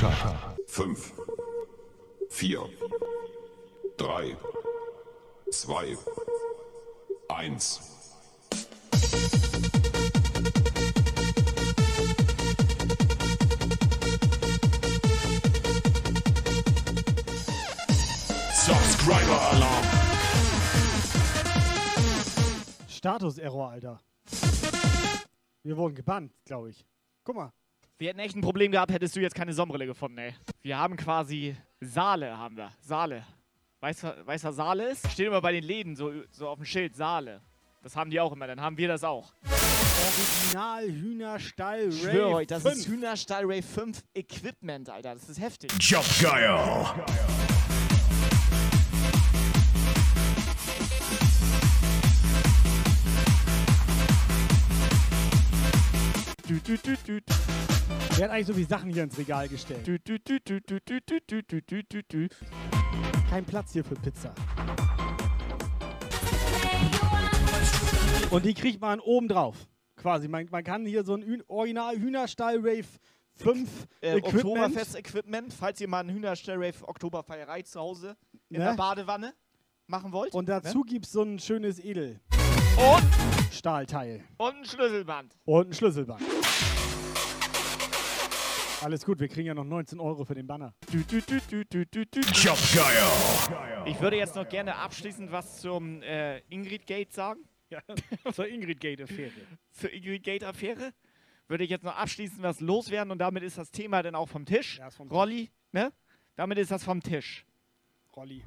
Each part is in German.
Schach. 5, 4, 3, 2, 1. Subscriber Alarm. Status Error, Alter. Wir wurden gebannt, glaube ich. Guck mal. Wir hätten echt ein Problem gehabt, hättest du jetzt keine Sonnenbrille gefunden, ey. Wir haben quasi Saale, haben wir. Saale. Weißt du, weißt, was Saale ist? Steht immer bei den Läden so, so auf dem Schild, Saale. Das haben die auch immer, dann haben wir das auch. Original Hühnerstall Ray. Ich schwöre euch, das 5. ist Hühnerstall Ray 5 Equipment, Alter. Das ist heftig. Jump Guile. Dü, dü, dü, dü, Wer hat eigentlich so viele Sachen hier ins Regal gestellt? dü, dü, dü, dü, dü, dü, dü, dü, dü, dü, dü. Kein Platz hier für Pizza. Und die kriegt man oben drauf. Quasi. Man, man kann hier so ein Original Hühnerstall Rave 5 Äh, Equipment. Oktoberfest-Equipment, falls ihr mal einen Hühnerstall Rave Oktoberfeierei zu Hause in Ne? der Badewanne machen wollt. Und dazu gibt es so ein schönes Edel. Und, Stahlteil. und ein Schlüsselband. Und ein Schlüsselband. Alles gut, wir kriegen ja noch 19 Euro für den Banner. Dü, dü. Jump Guile. Ich würde jetzt noch gerne abschließend was zum äh, Ingrid Gate sagen. Ja, zur Ingrid Gate-Affäre. Zur Ingrid Gate Affäre. Würde ich jetzt noch abschließend was loswerden und damit ist das Thema dann auch vom Tisch. Ja, ist vom. Rolli, ne? Damit ist das vom Tisch. Rolli.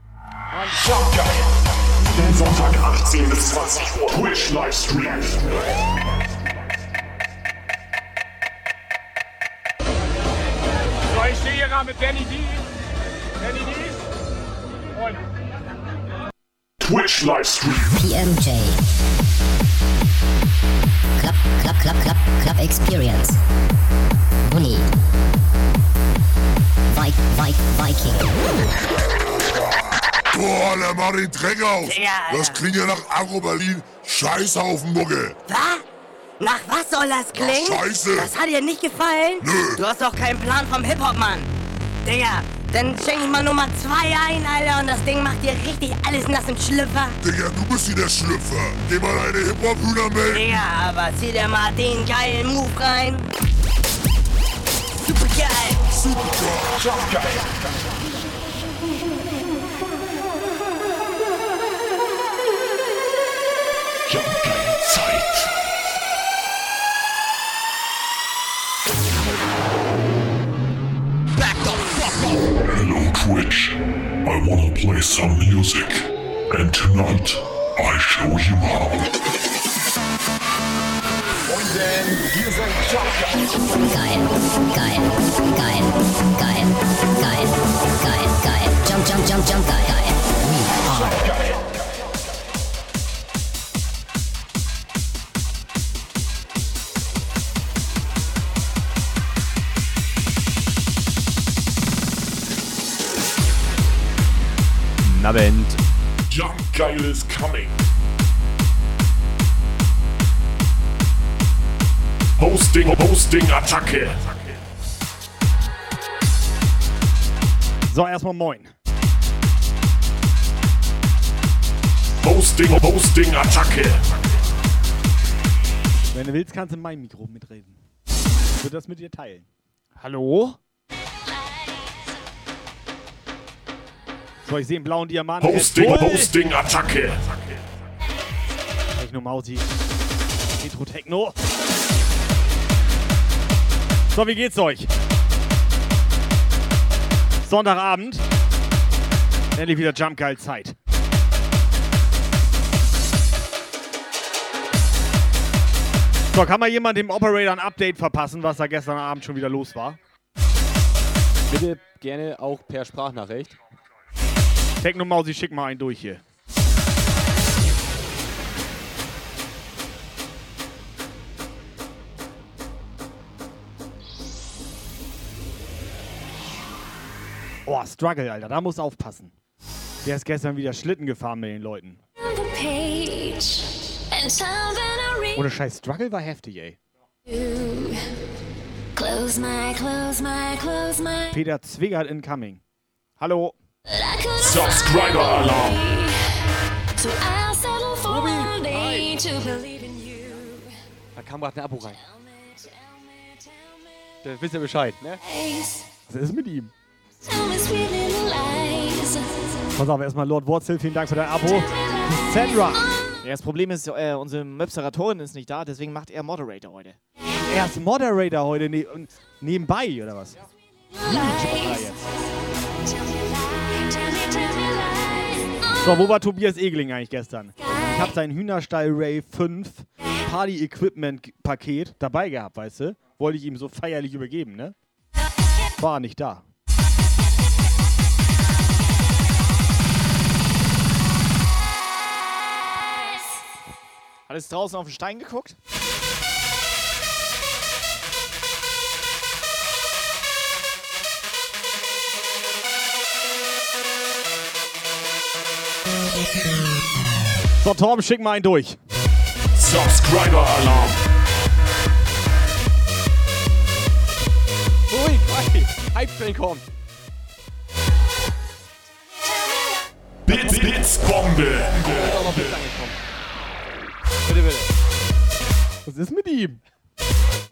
Jump Guile. Den Sonntag 18 bis 20 Uhr. Twitch Livestream. So, ich stehe hier gerade mit Danny D. Danny D. Und Twitch Livestream. PMJ. Club, Club, Club, Club, Club Experience. Bunny. Vi Vi Viking. Boah, Alter, mach den Dreck aus. Alter. Das klingt ja nach Agro-Berlin. Scheißhaufen, Mucke. Was? Nach was soll das klingen? Scheiße. Das hat dir nicht gefallen? Nö. Du hast doch keinen Plan vom Hip-Hop, Mann. Digga, dann schenk ich mal Nummer zwei ein, Alter, und das Ding macht dir richtig alles nass im Schlüpfer. Digga, du bist hier der Schlüpfer. Geh mal deine Hip-Hop-Hühner melden. Digga, aber zieh dir mal den geilen Move rein. Super geil. Jump Guile. Jump Guile Jump. Back the fucker! Hello Twitch. I wanna play some music. And tonight, I show him how then give a jump, jump, jump, geil, geil. We are Nabend. Jump Guile is coming. Hosting, Hosting, Attacke. So, erstmal moin. Hosting, Hosting, Attacke. Wenn du willst, kannst du in meinem Mikro mitreden. Ich würde das mit dir teilen. Hallo? So, ich sehe einen blauen Diamant. Hosting. Hosting, Attacke. Techno Mausi. Retro Techno. So, wie geht's euch? Sonntagabend. Endlich wieder Jump Geil Zeit. So, kann mal jemand dem Operator ein Update verpassen, was da gestern Abend schon wieder los war? Bitte gerne auch per Sprachnachricht. Technomausi, schick mal einen durch hier. Oh, Struggle, Alter, da musst du aufpassen. Der ist gestern wieder Schlitten gefahren mit den Leuten. Ohne Scheiß, Struggle war heftig, ey. Peter Zwingert incoming. Hallo. Subscriber Alarm. So I'll settle for a day to believe in you. Da kam gerade ein Abo rein. Da wisst ihr Bescheid, ne? Was ist mit ihm? Tell me sweet little lies. Pass auf, erstmal Lord Wurzel, vielen Dank für dein Abo. Sandra. Ja, das Problem ist, äh, unsere Möpseratorin ist nicht da, deswegen macht er Moderator heute. Er ist Moderator heute ne und nebenbei, oder was? So, wo war Tobias Egeling eigentlich gestern? Ich habe sein Hühnerstall Ray 5 Party Equipment Paket dabei gehabt, weißt du? Wollte ich ihm so feierlich übergeben, ne? War nicht da. Alles draußen auf den Stein geguckt? So, Torben, schick mal einen durch. Subscriber Alarm. Ui, hi. Hype-Train kommt. Bits, Bits, Bombe. Bitte, bitte. Was ist mit ihm?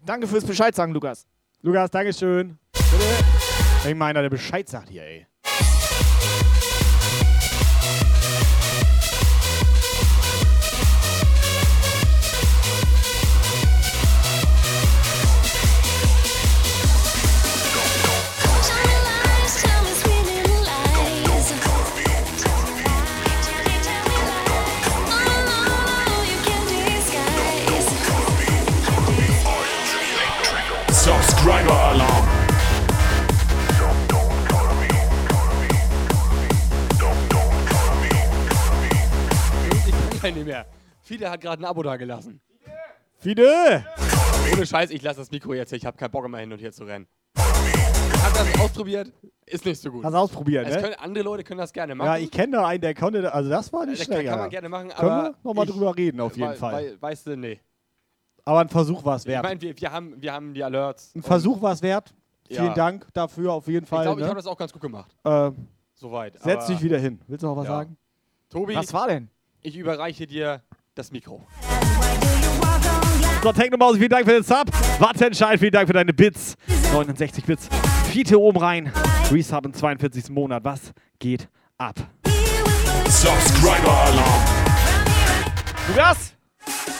Danke fürs Bescheid sagen, Lukas. Lukas, Dankeschön. Bitte. Ich meine, der Bescheid sagt hier, ey. Ich kann nicht mehr. Fide hat gerade ein Abo da gelassen. Fide! Ohne Scheiß, ich lasse das Mikro jetzt. hier. Ich habe keinen Bock mehr hin und her zu rennen. Hab das ausprobiert, ist nicht so gut. Hast du ausprobiert, Es ne? können, andere Leute können das gerne machen. Ja, ich kenne da einen, der konnte, also das war nicht Das schlecht. kann, kann man gerne machen, Können aber wir nochmal ich- drüber reden, auf jeden weil, Fall. Weil, weißt du, nee. Aber ein Versuch war es Ich wert. meine, wir, wir, haben, wir haben die Alerts. Ein Versuch war es wert. Vielen Ja. Dank dafür, auf jeden Ich Fall. glaube, ich ne? habe das auch ganz gut gemacht. äh, Soweit. setz aber- dich wieder hin. Willst du noch was Ja. sagen? Tobi, Was war denn? Ich überreiche dir das Mikro. So, Technomaus, vielen Dank für den Sub. Wattenscheid, vielen Dank für deine Bits. 69 Bits. Fiete oben rein. Resub im 42. Monat. Was geht ab? Subscriber Alarm. Lukas!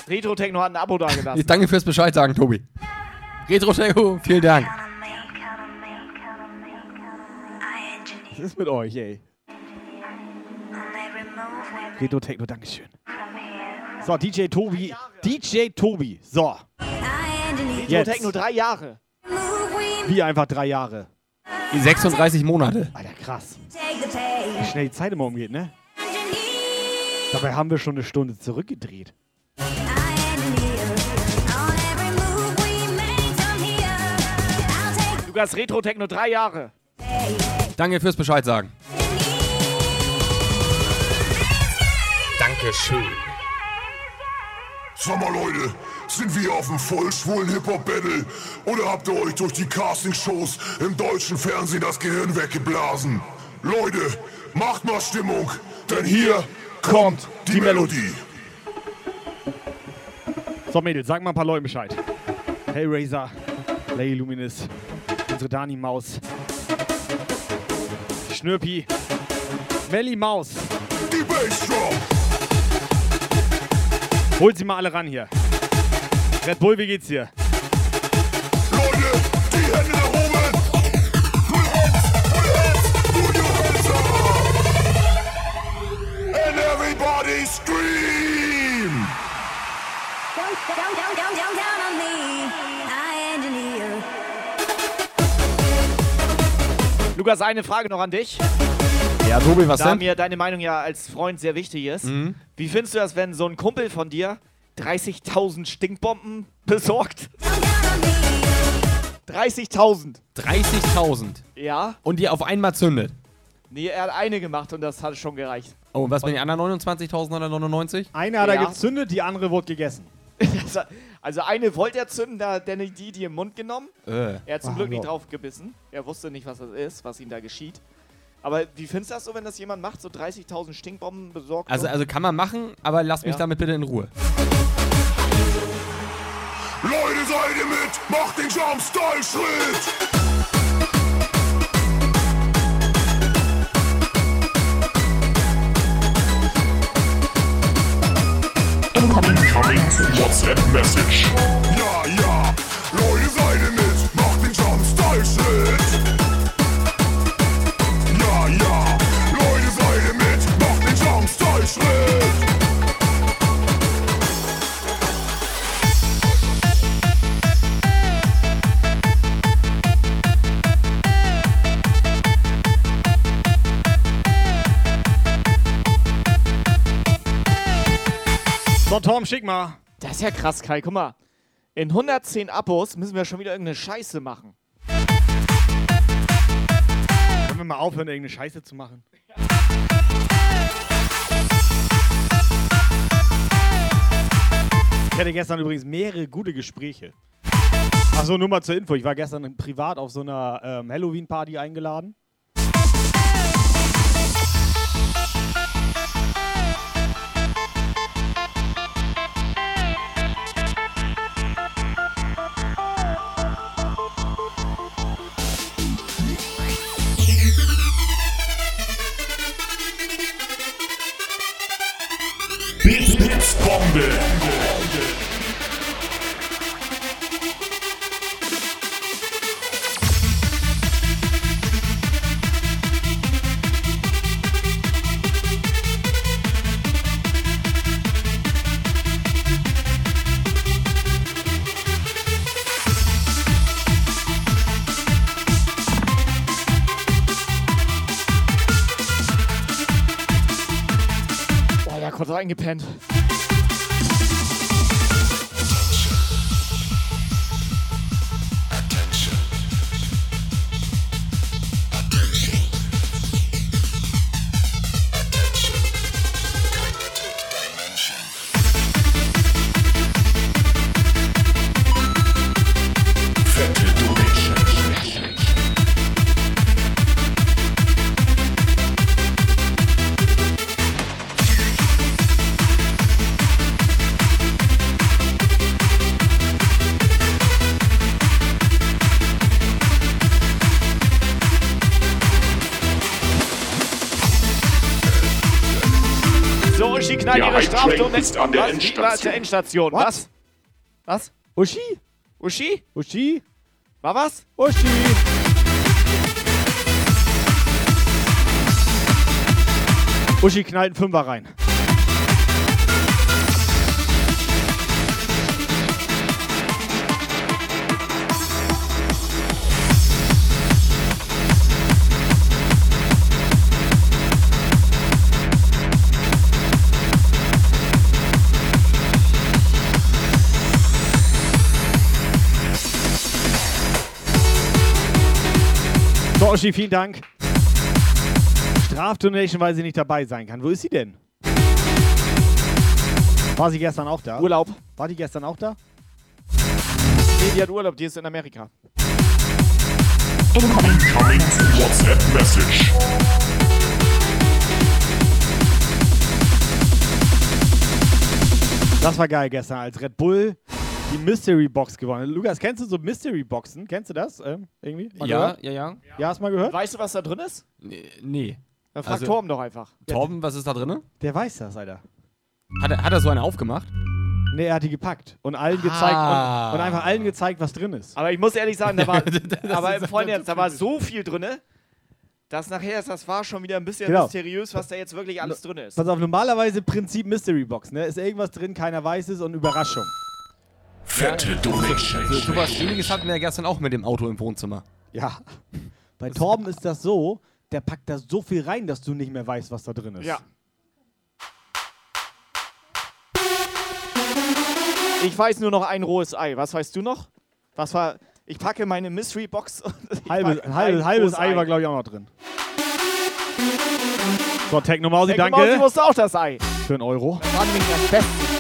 Retro Techno hat ein Abo dagelassen. Ich danke fürs Bescheid sagen, Tobi. Retro Techno, vielen Dank. Was ist mit euch, ey? Retro Techno, Dankeschön. So, DJ Tobi. DJ Tobi. So. Retro. Techno drei Jahre. Wie einfach drei Jahre. 36 Monate. Alter, krass. Wie schnell die Zeit immer umgeht, ne? Dabei haben wir schon eine Stunde zurückgedreht. Lukas Retro Techno drei Jahre. Danke fürs Bescheid sagen. Dankeschön. Sag mal Leute, sind wir auf dem vollschwulen Hip-Hop-Battle oder habt ihr euch durch die Castingshows im deutschen Fernsehen das Gehirn weggeblasen? Leute, macht mal Stimmung, denn hier kommt die Melodie. So, Mädels, sag mal ein paar Leuten Bescheid. Hellraiser, Lady Luminous, unsere Dani Maus, Schnürpi, Melly Maus. Die Bassdrum. Holt sie mal alle ran hier. Red Bull, wie geht's dir? Leute, die Hände nach oben. Put your hands up. And everybody scream. Don't, don't, don't, don't, don't count on me. I engineer. Lukas, eine Frage noch an dich. Ja, Tobi, was da denn? mir deine Meinung ja als Freund sehr wichtig ist. Mhm. Wie findest du das, wenn so ein Kumpel von dir 30.000 Stinkbomben besorgt? 30.000. 30.000. Ja? Und die auf einmal zündet. Nee, er hat eine gemacht und das hat schon gereicht. Oh, und was mit den anderen 29.999? Eine hat er Ja. gezündet, die andere wurde gegessen. Also- Also eine wollte er zünden, da hat Danny die, die im Mund genommen. Äh. Er hat zum Ach, Glück nicht drauf gebissen. Er wusste nicht, was das ist, was ihm da geschieht. Aber wie findest du das so, wenn das jemand macht, so 30.000 Stinkbomben besorgt? Also, so? also kann man machen, aber lass mich Ja. damit bitte in Ruhe. Leute, seid ihr mit? Macht den Jump-Style-Schritt! Incoming WhatsApp-Message. Ja, ja, So, Tom, schick mal. Das ist ja krass, Kai. Guck mal. In 110 Abos müssen wir schon wieder irgendeine Scheiße machen. Können wir mal aufhören, irgendeine Scheiße zu machen? Ich hatte gestern übrigens mehrere gute Gespräche. Achso, nur mal zur Info. Ich war gestern privat auf so einer ähm, Halloween-Party eingeladen. Boah, Und ist an der Was? Endstation. What? Was? Was? Uschi? Uschi? Uschi? War was? Uschi? Uschi knallt einen Fünfer rein. So, Uschi, vielen Dank. Strafdonation, weil sie nicht dabei sein kann. Wo ist sie denn? War sie gestern auch da? Urlaub. War die gestern auch da? Nee, die hat Urlaub, die ist in Amerika. Incoming WhatsApp-Message. Das war geil gestern, als Red Bull die Mystery Box gewonnen. Lukas, kennst du so Mystery Boxen? Kennst du das? Ähm, irgendwie? Mal Ja, gehört? ja, ja. Ja, hast du mal gehört? Weißt du, was da drin ist? Nee. nee. Dann frag Also- Torben doch einfach. Torben, was ist da drin? Der weiß das, Alter. Hat er, hat er so eine aufgemacht? Nee, er hat die gepackt und allen gezeigt Ah. und, und einfach allen gezeigt, was drin ist. Aber ich muss ehrlich sagen, da war, aber im Freund jetzt, da war so viel drin, dass nachher das war schon wieder ein bisschen Genau. mysteriös, was da jetzt wirklich alles drin ist. Pass auf, normalerweise Prinzip Mystery Box, ne? Ist irgendwas drin, keiner weiß es und Überraschung. Fette Donation. So, sowas ähnliches hatten wir ja gestern auch mit dem Auto im Wohnzimmer. Ja. Bei Torben ist das so, der packt da so viel rein, dass du nicht mehr weißt, was da drin ist. Ja. Ich weiß nur noch ein rohes Ei. Was weißt du noch? Was war. Ich packe meine Mystery Box. und ich Halbes, halbes, ein halbes rohes Ei war, glaube ich, auch noch drin. So, Techno Mausi, Techno danke. Mausi wusste auch das Ei. Für einen Euro. Das war nämlich das Beste.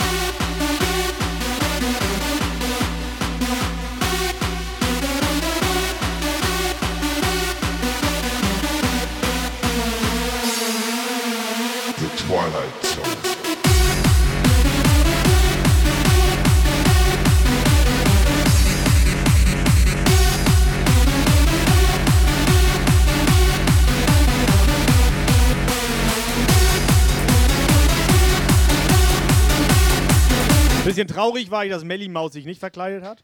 Bisschen traurig war ich, dass Melly Maus sich nicht verkleidet hat.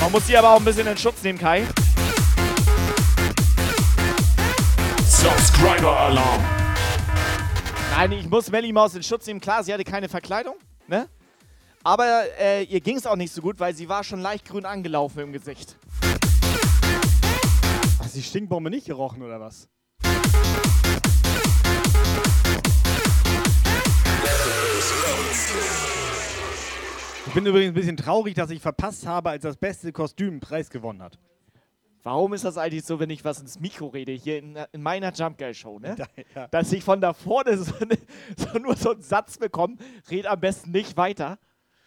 Man muss sie aber auch ein bisschen in Schutz nehmen, Kai. Subscriber Alarm. Nein, ich muss Melly Maus in Schutz nehmen. Klar, sie hatte keine Verkleidung, ne? Aber äh, ihr ging es auch nicht so gut, weil sie war schon leicht grün angelaufen im Gesicht. Hast die Stinkbombe nicht gerochen oder was? Ich bin übrigens ein bisschen traurig, dass ich verpasst habe, als das beste Kostüm einen Preis gewonnen hat. Warum ist das eigentlich so, wenn ich was ins Mikro rede, hier in, in meiner Jump Guy Show, ne? Ja. Dass ich von da vorne so, so nur so einen Satz bekomme, red am besten nicht weiter.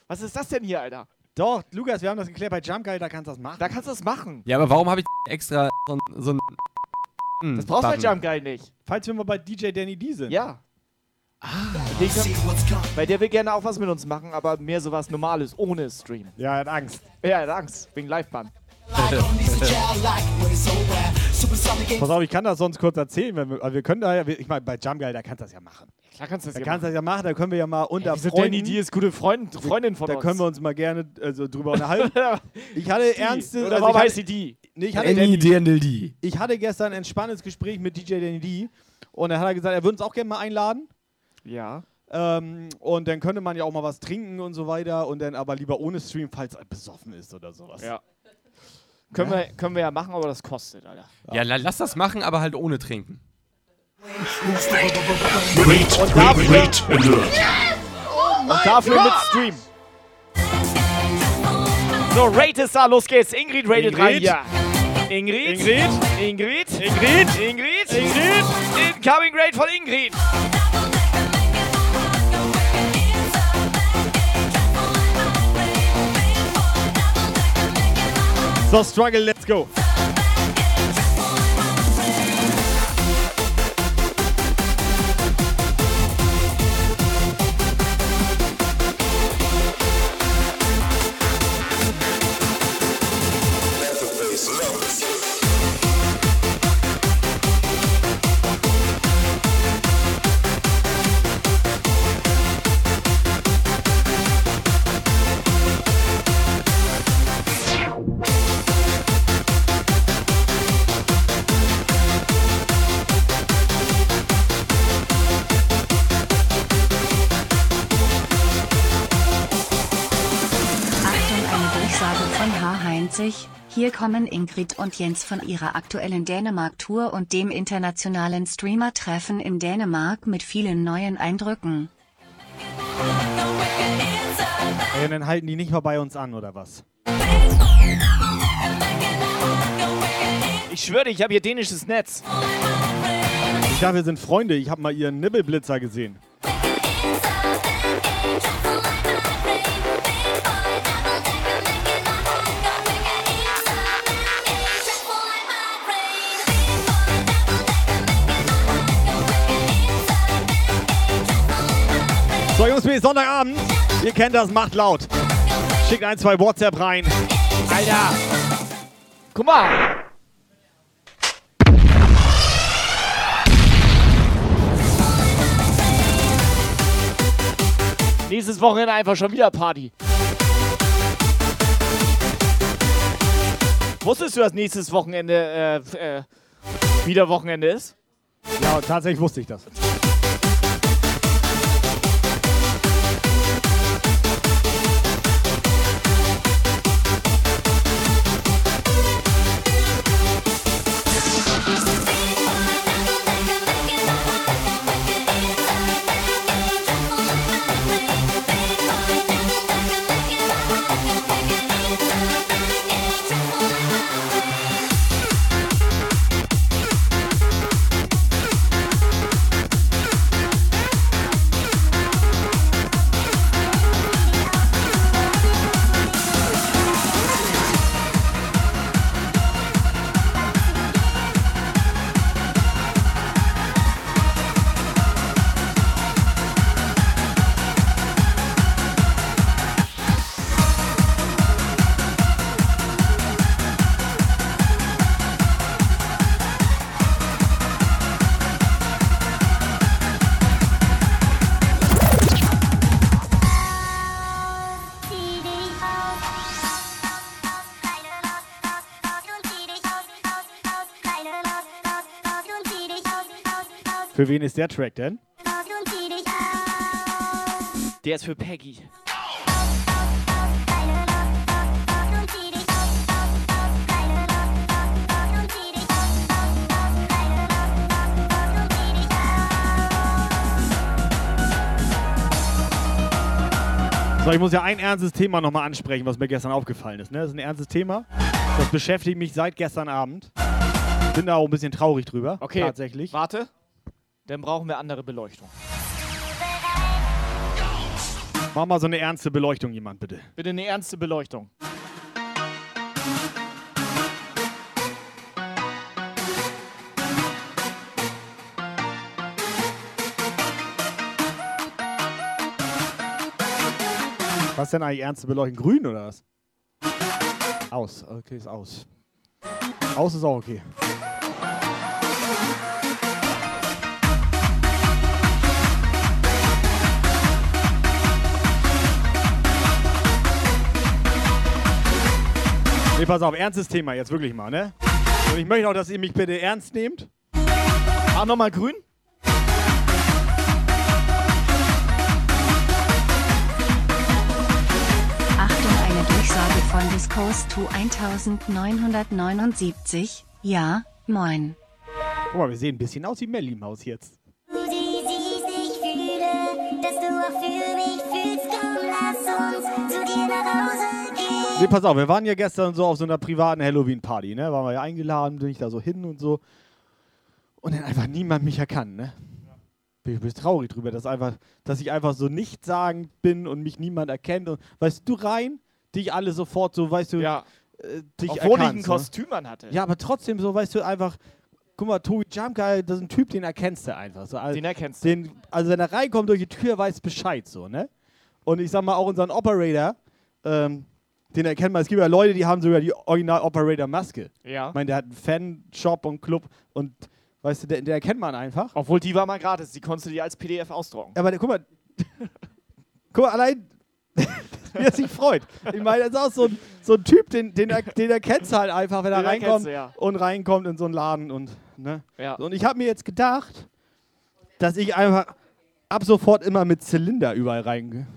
Was ist das denn hier, Alter? Doch, Lukas, wir haben das geklärt bei Jump Guy, da kannst du das machen. Da kannst du das machen. Ja, aber warum habe ich extra so ein. So ein Das brauchst du bei Jump Guy nicht. Falls wir mal bei DJ Danny D sind. Ja. Ah, den kann, weil der will gerne auch was mit uns machen, aber mehr sowas Normales, ohne Stream. Ja, er hat Angst. Ja, er hat Angst, wegen Liveband. Pass auf, ich kann das sonst kurz erzählen. Wenn wir, wir können da ja, ich meine, bei Jump Guy, da kannst du das ja machen. Klar kannst du das Da ja kannst du das ja machen, da können wir ja mal unter Wieso Freunden. Danny D ist gute Freund, Freundin von da uns. können wir uns mal gerne also, drüber unterhalten. ich hatte Die. ernste. Oder also warum ich heißt hatte, sie die? Nee, ich hatte, Any DNLD. ich hatte gestern ein entspanntes Gespräch mit DJ Danny D. Und er hat gesagt, er würde uns auch gerne mal einladen. Ja. Ähm, und dann könnte man ja auch mal was trinken und so weiter. Und dann aber lieber ohne Stream, falls er besoffen ist oder sowas. Ja. Können, Wir, können wir ja machen, aber das kostet, Alter. Ja, la- lass das machen, aber halt ohne trinken. Rate, Und dafür- rate alert. Und dafür mit Stream. So, Rate ist da, los geht's. Ingrid rated Ingrid. rein hier. Ingrid. Ingrid. Ingrid. Ingrid. Ingrid. Ingrid. Incoming Rate von Ingrid. So, Struggle, let's go. 2020, hier kommen Ingrid und Jens von ihrer aktuellen Dänemark-Tour und dem internationalen Streamer-Treffen in Dänemark mit vielen neuen Eindrücken. Ja, dann halten die nicht mal bei uns an, oder was? Ich schwöre, ich habe hier dänisches Netz. Ich dachte, wir sind Freunde. Ich habe mal ihren Nibbelblitzer gesehen. Wir Sonntagabend. Ihr kennt das, macht laut. Schickt ein, zwei WhatsApp rein. Alter. Guck mal. Nächstes Wochenende einfach schon wieder Party. Wusstest du, dass nächstes Wochenende äh, äh, wieder Wochenende ist? Ja, tatsächlich wusste ich das. Für wen ist der Track denn? Der ist für Peggy. So, ich muss ja ein ernstes Thema nochmal ansprechen, was mir gestern aufgefallen ist. Ne? Das ist ein ernstes Thema. Das beschäftigt mich seit gestern Abend. Bin da auch ein bisschen traurig drüber. Okay. Tatsächlich. Warte. Dann brauchen wir andere Beleuchtung. Mach mal so eine ernste Beleuchtung, jemand bitte. Bitte eine ernste Beleuchtung. Was denn eigentlich ernste Beleuchtung? Grün oder was? Aus. Okay, ist aus. Aus ist auch okay. Nee, pass auf, ernstes Thema jetzt wirklich mal, ne? Und ich möchte auch, dass ihr mich bitte ernst nehmt. Mach nochmal grün. Achtung, eine Durchsage von Discourse to 1979. Ja, moin. Guck mal, wir sehen ein bisschen aus wie Melly Maus jetzt. Du siehst, ich fühle, dass du auch für mich fühlst. Komm, lass uns zu dir nach Hause. Nee, pass auf, wir waren ja gestern so auf so einer privaten Halloween-Party, ne? Waren wir ja eingeladen, bin ich da so hin und so. Und dann einfach niemand mich erkannt, ne? Bin ich ein bisschen traurig drüber, dass, einfach, dass ich einfach so nichtssagend bin und mich niemand erkennt. Und weißt du, rein, dich alle sofort so, weißt du, Ja. äh, dich Obwohl ich erkannt, ein so. Kostüm anhatte. Ja, aber trotzdem so, weißt du, einfach, guck mal, Tobi Jumpguy, das ist ein Typ, den erkennst du einfach. So, also, Den erkennst du. den, also wenn er reinkommt durch die Tür, weiß Bescheid, so, ne? Und ich sag mal, auch unseren Operator, ähm, den erkennt man, es gibt ja Leute, die haben sogar die Original-Operator-Maske. Ja. Ich meine, der hat einen Fan-Shop und Club und, weißt du, der, der erkennt man einfach. Obwohl die war mal gratis. Die konntest du dir als PDF ausdrucken. Aber der, guck mal, guck mal, allein, wie er sich freut. Ich meine, das ist auch so ein, so ein Typ, den, den, er, den erkennst halt einfach, wenn er Den reinkommt du, ja. und reinkommt in so einen Laden und, ne? Ja. Und ich habe mir jetzt gedacht, dass ich einfach ab sofort immer mit Zylinder überall reingehe.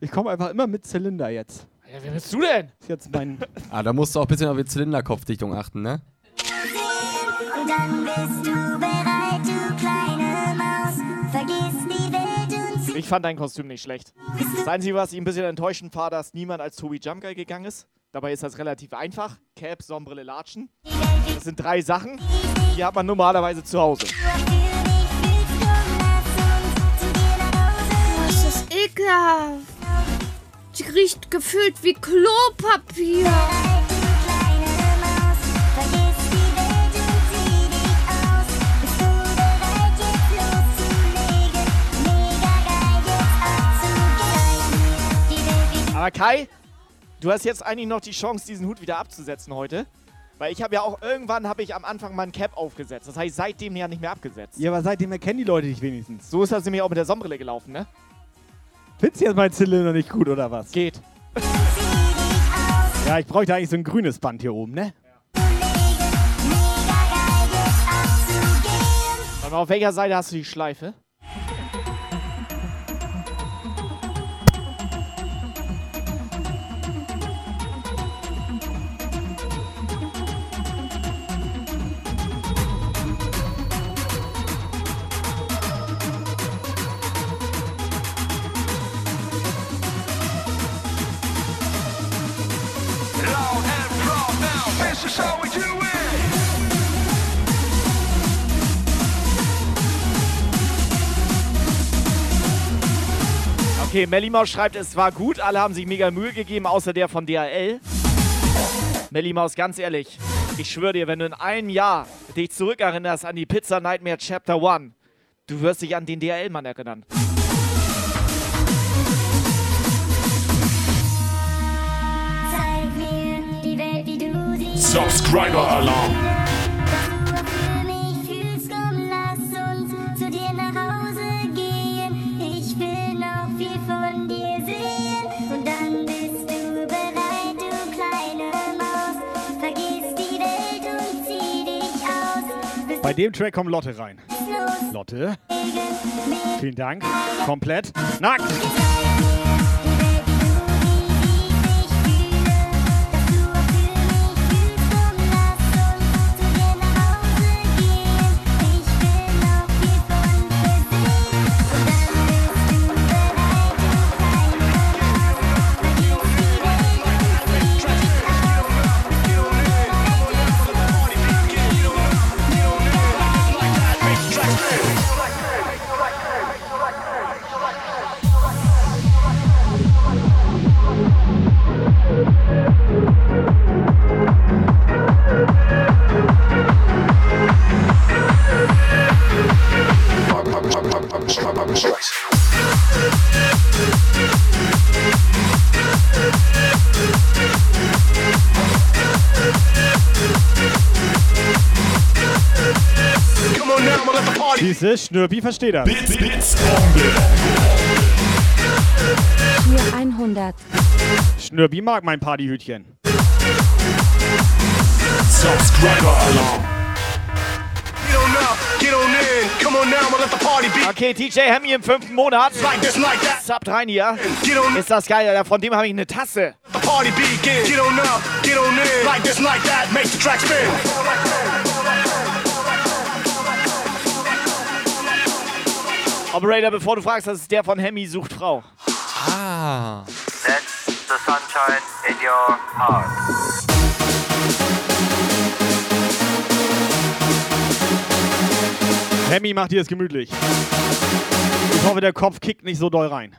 Ich komme einfach immer mit Zylinder jetzt. Ja, wer bist du denn? Ist jetzt mein. Ah, da musst du auch ein bisschen auf die Zylinderkopfdichtung achten, ne? Und dann bist du bereit, du kleine Maus. Vergiss die Welt und zieh Ich fand dein Kostüm nicht schlecht. Das Einzige, was ich ein bisschen enttäuschend war, dass niemand als Tobi Jumpguy gegangen ist. Dabei ist das relativ einfach. Cap, Sonnenbrille, Latschen. Das sind drei Sachen, die hat man normalerweise zu Hause. Was ist das ekelhaft? Riecht gefühlt wie Klopapier. Aber Kai, du hast jetzt eigentlich noch die Chance, diesen Hut wieder abzusetzen heute. Weil ich habe ja auch irgendwann habe ich am Anfang mal ein Cap aufgesetzt. Das heißt seitdem ja nicht mehr abgesetzt. Ja, aber seitdem erkennen die Leute dich wenigstens. So ist das nämlich auch mit der Sonnenbrille gelaufen, ne? Findest du jetzt mein Zylinder nicht gut oder was? Geht. Ja, ich bräuchte eigentlich so ein grünes Band hier oben, ne? Mal, auf welcher Seite hast du die Schleife? Okay, Mellimaus schreibt, es war gut, alle haben sich mega Mühe gegeben, außer der von DHL. Mellimaus, ganz ehrlich, ich schwöre dir, wenn du in einem Jahr dich zurückerinnerst an die Pizza Nightmare Chapter 1, du wirst dich an den DHL-Mann erinnern. Zeig mir die Welt, wie du sie Subscriber Alarm. Dem Track kommt Lotte rein. Lotte. Vielen Dank. Komplett. Nackt. Siehste, Schnürpi versteht das. Bits, Bits, Bombe. Hier 100. Schnürpi mag mein Partyhütchen. Subscriber Alarm. Get on up, get on in. Come on now, I'ma let the party be. Okay, TJ Hemmy im fünften Monat. Like this, like that. Sub rein hier. Ist das geil, Alter. Von dem habe ich eine Tasse. The party begin. Get on up, get on in. Like this, like that. Make the track spin. Operator, bevor du fragst, das ist der von Hemmy sucht Frau. Ah. That's the sunshine in your heart. Hemmy macht dir es gemütlich. Ich hoffe, der Kopf kickt nicht so doll rein.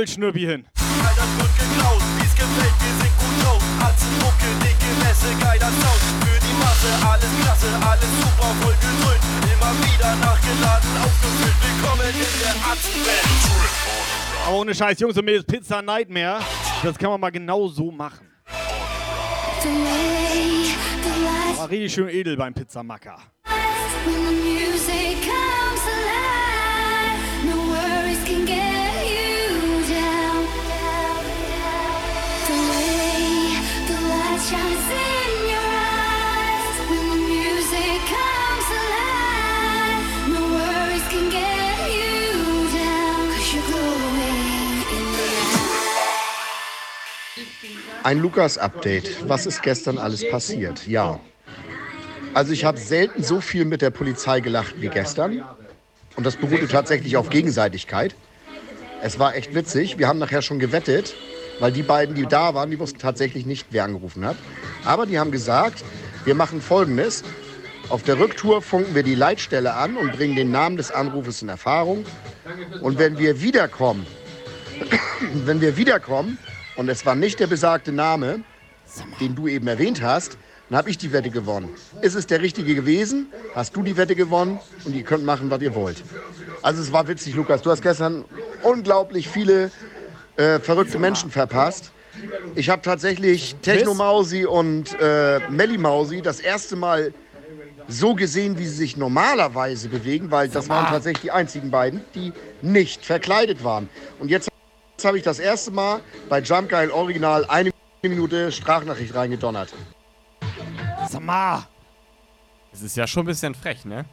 Will Schnürpi hin? Alter, wird geklaut, wie's gefällt, wir sind gut drauf. Atzenmucke, dicke Messe, geiler Sound. Für die Masse, alles klasse, alles super, voll gedrückt. Immer wieder nachgeladen, aufgefüllt. Willkommen in der Atzenwelt. Aber ohne Scheiß, Jungs und Mädels, Pizza Nightmare. Das kann man mal genau so machen. War richtig schön edel beim Pizzamacker. When the music comes alive, no worries can get Ein Lukas-Update. Was ist gestern alles passiert? Ja. Also ich habe selten so viel mit der Polizei gelacht wie gestern. Und das beruhte tatsächlich auf Gegenseitigkeit. Es war echt witzig. Wir haben nachher schon gewettet, weil die beiden, die da waren, die wussten tatsächlich nicht, wer angerufen hat. Aber die haben gesagt, wir machen Folgendes. Auf der Rücktour funken wir die Leitstelle an und bringen den Namen des Anrufes in Erfahrung. Und wenn wir wiederkommen, wenn wir wiederkommen und es war nicht der besagte Name, den du eben erwähnt hast, dann habe ich die Wette gewonnen. Ist es der richtige gewesen? Hast du die Wette gewonnen und ihr könnt machen, was ihr wollt. Also es war witzig, Lukas. Du hast gestern unglaublich viele äh, verrückte Menschen verpasst. Ich habe tatsächlich Techno Mausi und äh, Melli Mausi das erste Mal so gesehen, wie sie sich normalerweise bewegen, weil das waren tatsächlich die einzigen beiden, die nicht verkleidet waren. Und jetzt habe ich das erste Mal bei Jump Geil Original eine Minute Sprachnachricht reingedonnert. Sag mal. Das ist ja schon ein bisschen frech, ne?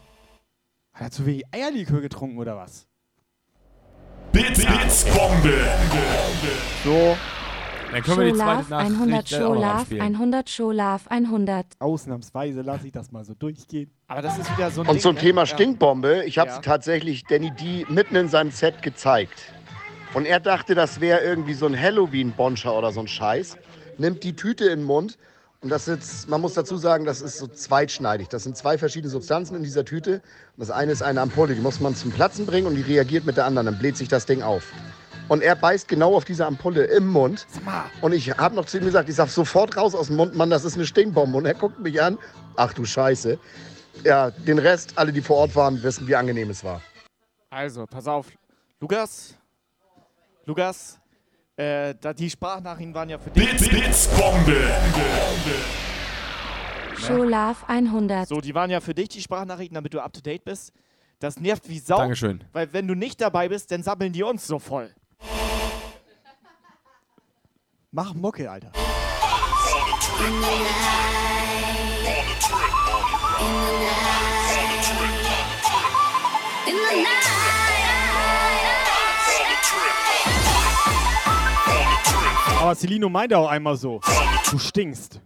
Hat er zu wenig Eierlikör getrunken oder was? Bits, Bits, Bombe. So. Dann können wir die zweite Scholaf 100 Nachricht gleich auch noch Scholaf anspielen. 100 Scholaf 100. Ausnahmsweise lasse ich das mal so durchgehen. Aber das ist wieder so ein Und Ding, zum ne? Thema. Stinkbombe, ich habe Ja. tatsächlich Danny D mitten in seinem Set gezeigt. Und er dachte, das wäre irgendwie so ein Halloween-Boncher oder so ein Scheiß. Nimmt die Tüte in den Mund. Und das ist, man muss dazu sagen, das ist so zweitschneidig. Das sind zwei verschiedene Substanzen in dieser Tüte. Und das eine ist eine Ampulle, die muss man zum Platzen bringen und die reagiert mit der anderen. Dann bläht sich das Ding auf. Und er beißt genau auf diese Ampulle im Mund. Und ich habe noch zu ihm gesagt, ich sag sofort raus aus dem Mund, Mann, das ist eine Stinkbombe. Und er guckt mich an. Ach du Scheiße. Ja, den Rest, alle, die vor Ort waren, wissen, wie angenehm es war. Also, pass auf. Lukas. Lukas. Äh, da, die Sprachnachrichten waren ja für dich. Bits, Bits, Bombe. Scholaf 100. So, die waren ja für dich, die Sprachnachrichten, damit du up to date bist. Das nervt wie Sau. Dankeschön. Weil wenn du nicht dabei bist, dann sammeln die uns so voll. Mach Mucke, Alter. Aber Celino meinte auch einmal so. Du stinkst.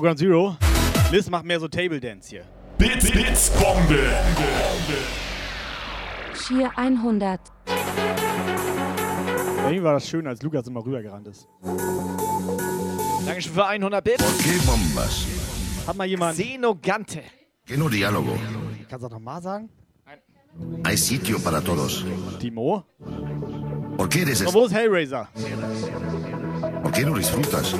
Frau Ground Zero. Liz macht mehr so Table Dance hier. Bits, Bits, Bombe. Schier 100. Irgendwie war das schön, als Lukas immer rübergerannt ist. Dankeschön für 100 Bits. ¿Qué bombas? Hat mal jemand. Xenogante. ¿Qué no diálogo? Kannst du das nochmal sagen? Hay sitio para todos. Timo? ¿Por qué eres wo ist Hellraiser? ¿Por qué no disfrutas?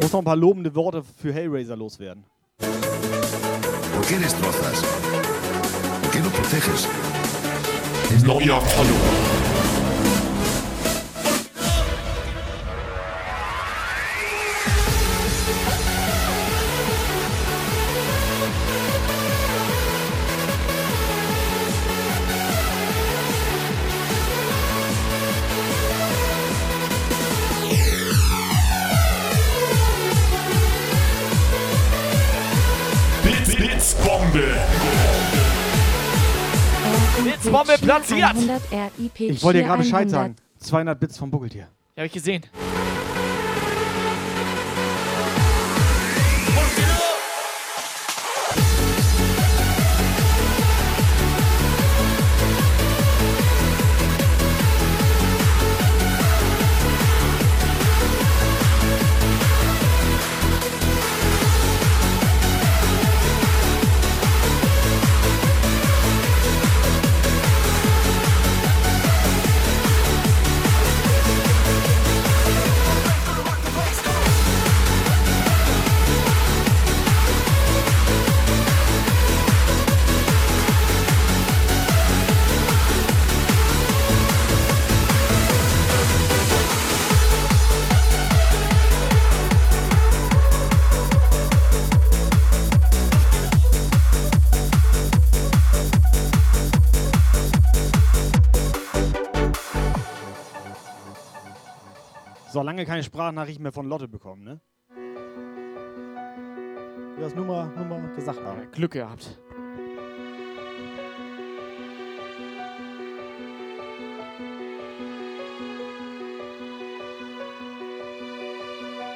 Muss noch ein paar lobende Worte für Hellraiser loswerden. ¿Por qué destrozas? ¿Por qué no proteges? Neuer Follower. Platziert. 100 RIP Ich wollte dir gerade Bescheid 100. sagen. 200 Bits vom Buckeltier. Ja, hab ich gesehen. Lange keine Sprachnachrichten mehr von Lotte bekommen, ne? Du hast nur mal, nur mal gesagt haben. Glück gehabt.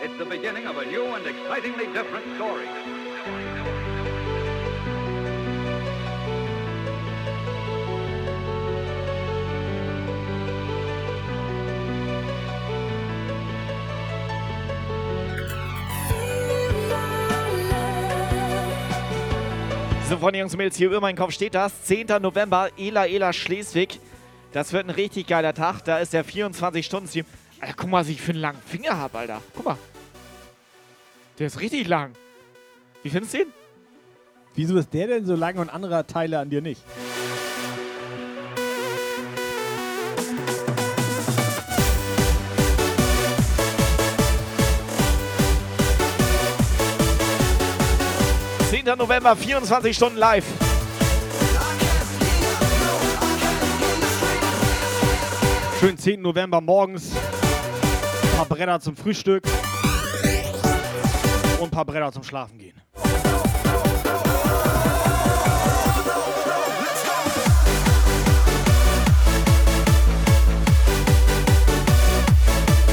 It's the beginning of a new and excitingly different story. Freunde, Jungs und Mädels, hier über meinem Kopf steht das. 10. November, Ela Ela Schleswig. Das wird ein richtig geiler Tag. Da ist der 24-Stunden-Stream. Alter, guck mal, was ich für einen langen Finger habe, Alter. Guck mal. Der ist richtig lang. Wie findest du den? Wieso ist der denn so lang und andere Teile an dir nicht? Zehnter November, 24 Stunden live. Schön 10. November morgens. Ein paar Bretter zum Frühstück. Und ein paar Bretter zum Schlafen gehen.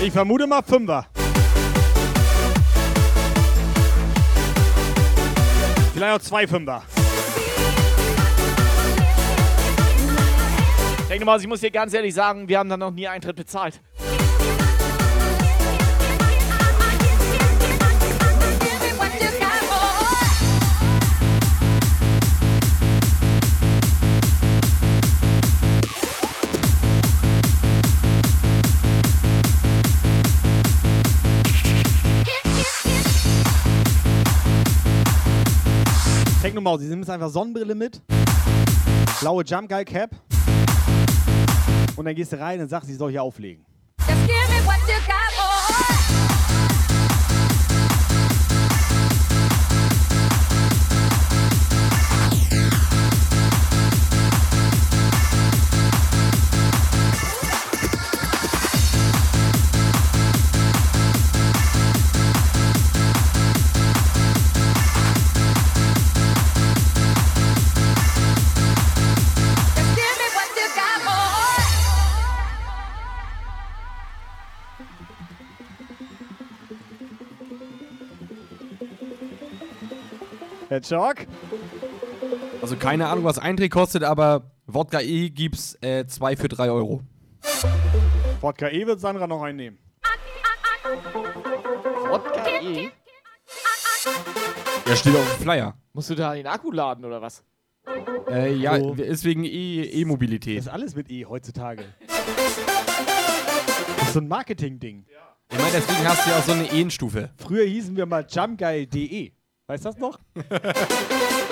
Ich vermute mal Fünfer. Vielleicht auch zwei Fünfer. Ich denke mal, ich muss dir ganz ehrlich sagen, wir haben da noch nie Eintritt bezahlt. Technomaus, Sie nimmst einfach Sonnenbrille mit, blaue Jump Guy Cap. Und dann gehst du rein und sagst, sie soll hier auflegen. Herr Chalk? Also keine Ahnung, was Eintritt kostet, aber Wodka E gibt's äh, zwei für drei Euro. Wodka E wird Sandra noch einnehmen. Wodka E? Ja, steht auf dem Flyer. Musst du da den Akku laden oder was? Äh, ja, So. ist wegen E- E-Mobilität. Das ist alles mit E heutzutage. Das ist so ein Marketing-Ding. ich meine, deswegen hast du ja auch so eine E-Stufe. Früher hießen wir mal jumpguy.de. Weißt du das noch?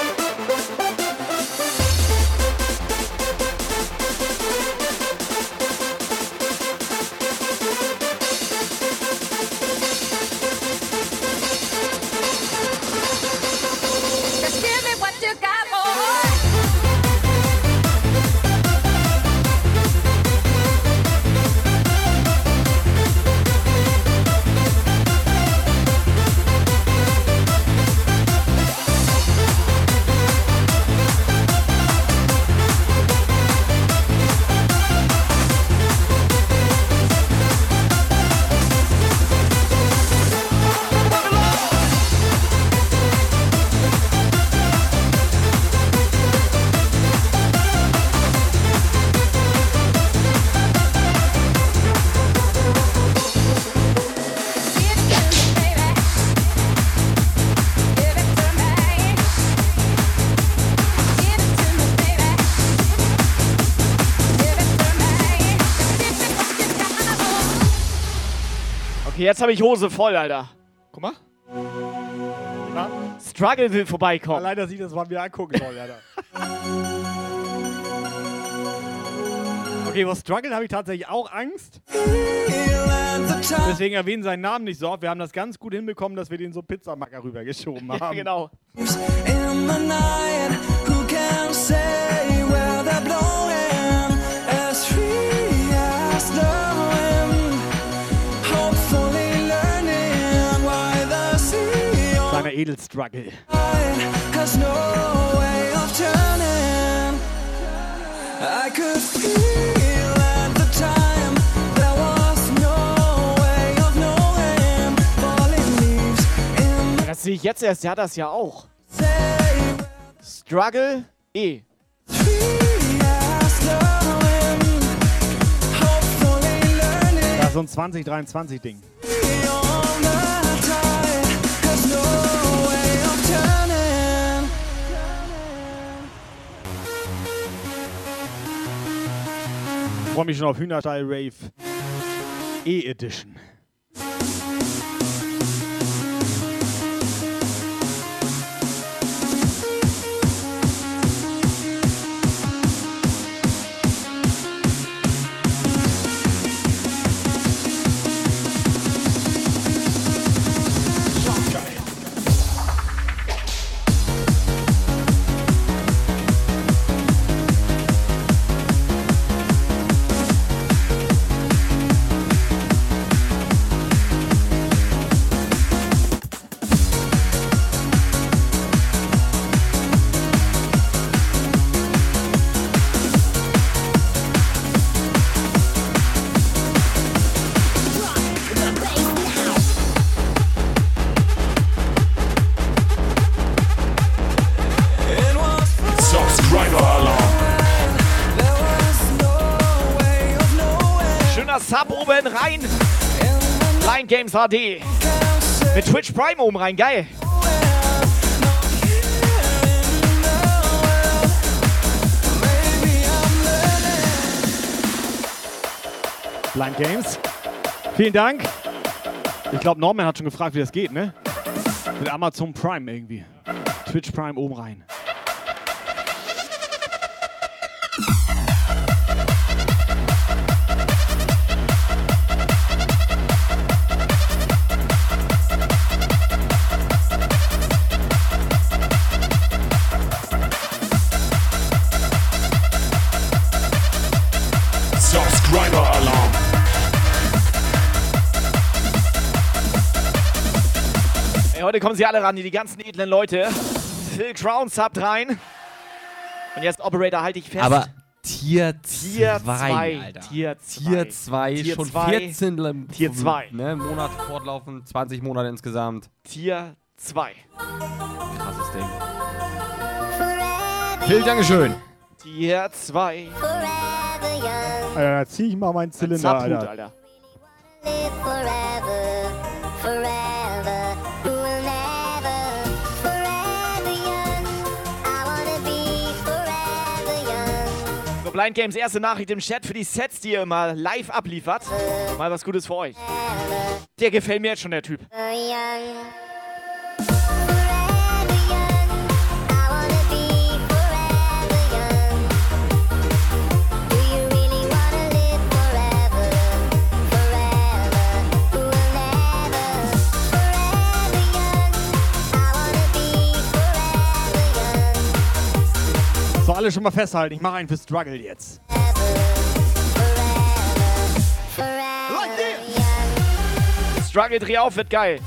jetzt habe ich Hose voll, Alter. Guck mal. Na? Struggle will vorbeikommen. Allein, dass ich das mal wieder angucken soll, Alter. Okay, vor Struggle habe ich tatsächlich auch Angst. Deswegen erwähnen seinen Namen nicht so oft. Wir haben das ganz gut hinbekommen, dass wir den so Pizzamacker rübergeschoben haben. Ja, genau. In the night, who can say where they're blowing? Edelstruggle. has no way of turning. I could feel at the time there was no way of knowing. Falling leaves in Das sehe ich jetzt erst. Hat das ja auch. Struggle E. Das ist so ein 2023-Ding. Turning. Freue mich schon auf Hühnerteil Rave E-Edition. 1 HD. Mit Twitch Prime oben rein, geil. Blind Games. Vielen Dank. Ich glaube, Norman hat schon gefragt, wie das geht, ne? Mit Amazon Prime irgendwie. Twitch Prime oben rein. Heute kommen sie alle ran, die ganzen edlen Leute. Phil Crown subt rein. Und jetzt Operator, halte ich fest. Aber Tier 2, Tier 2, Alter. Tier 2. Tier 2, Tier schon zwei, 14 im- Tier 2. Ne, Monate fortlaufen, 20 Monate insgesamt. Tier 2. Krasses Ding. Phil, Dankeschön. Tier 2. Alter, da zieh ich mal meinen Zylinder, Alter. Alter. So, Blind Games, erste Nachricht im Chat für die Sets, die ihr immer live abliefert. Mal was Gutes für euch. Der gefällt mir jetzt schon, der Typ. So, alle schon mal festhalten. Ich mache einen für Struggle jetzt. Struggle, dreh auf, wird geil.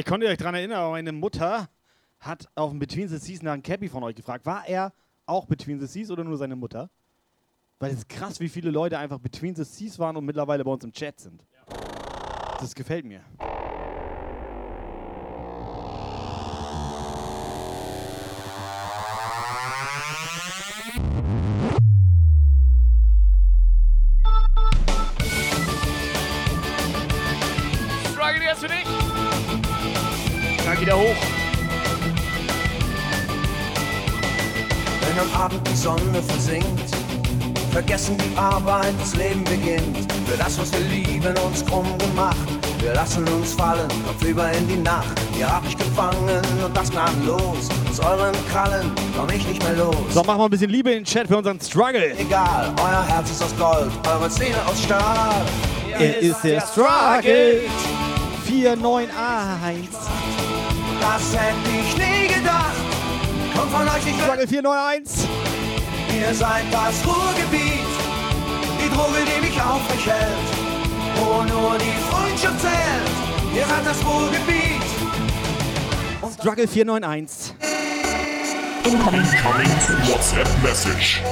Vielleicht könnt ihr euch daran erinnern, aber meine Mutter hat auf dem Between the Seas nach einem Cappy von euch gefragt. War er auch Between the Seas oder nur seine Mutter? Weil es ist krass, wie viele Leute einfach Between the Seas waren und mittlerweile bei uns im Chat sind. Das gefällt mir. Uns krumm gemacht. Wir lassen uns fallen, kopfüber in die Nacht. Ihr habt mich gefangen und das gnadenlos. Aus euren Krallen komm ich nicht mehr los. So, machen wir ein bisschen Liebe in den Chat für unseren Struggle. Egal, euer Herz ist aus Gold, eure Zähne aus Stahl. Er ist der Struggle 491. Das hätte ich nie gedacht. Kommt von euch nicht Struggle 491. Ihr seid das Ruhrgebiet, die Droge, die mich aufrecht hält. Wo nur die Freundschaft zählt. Ihr seid das Ruhrgebiet. Struggle 491. Incoming WhatsApp Message.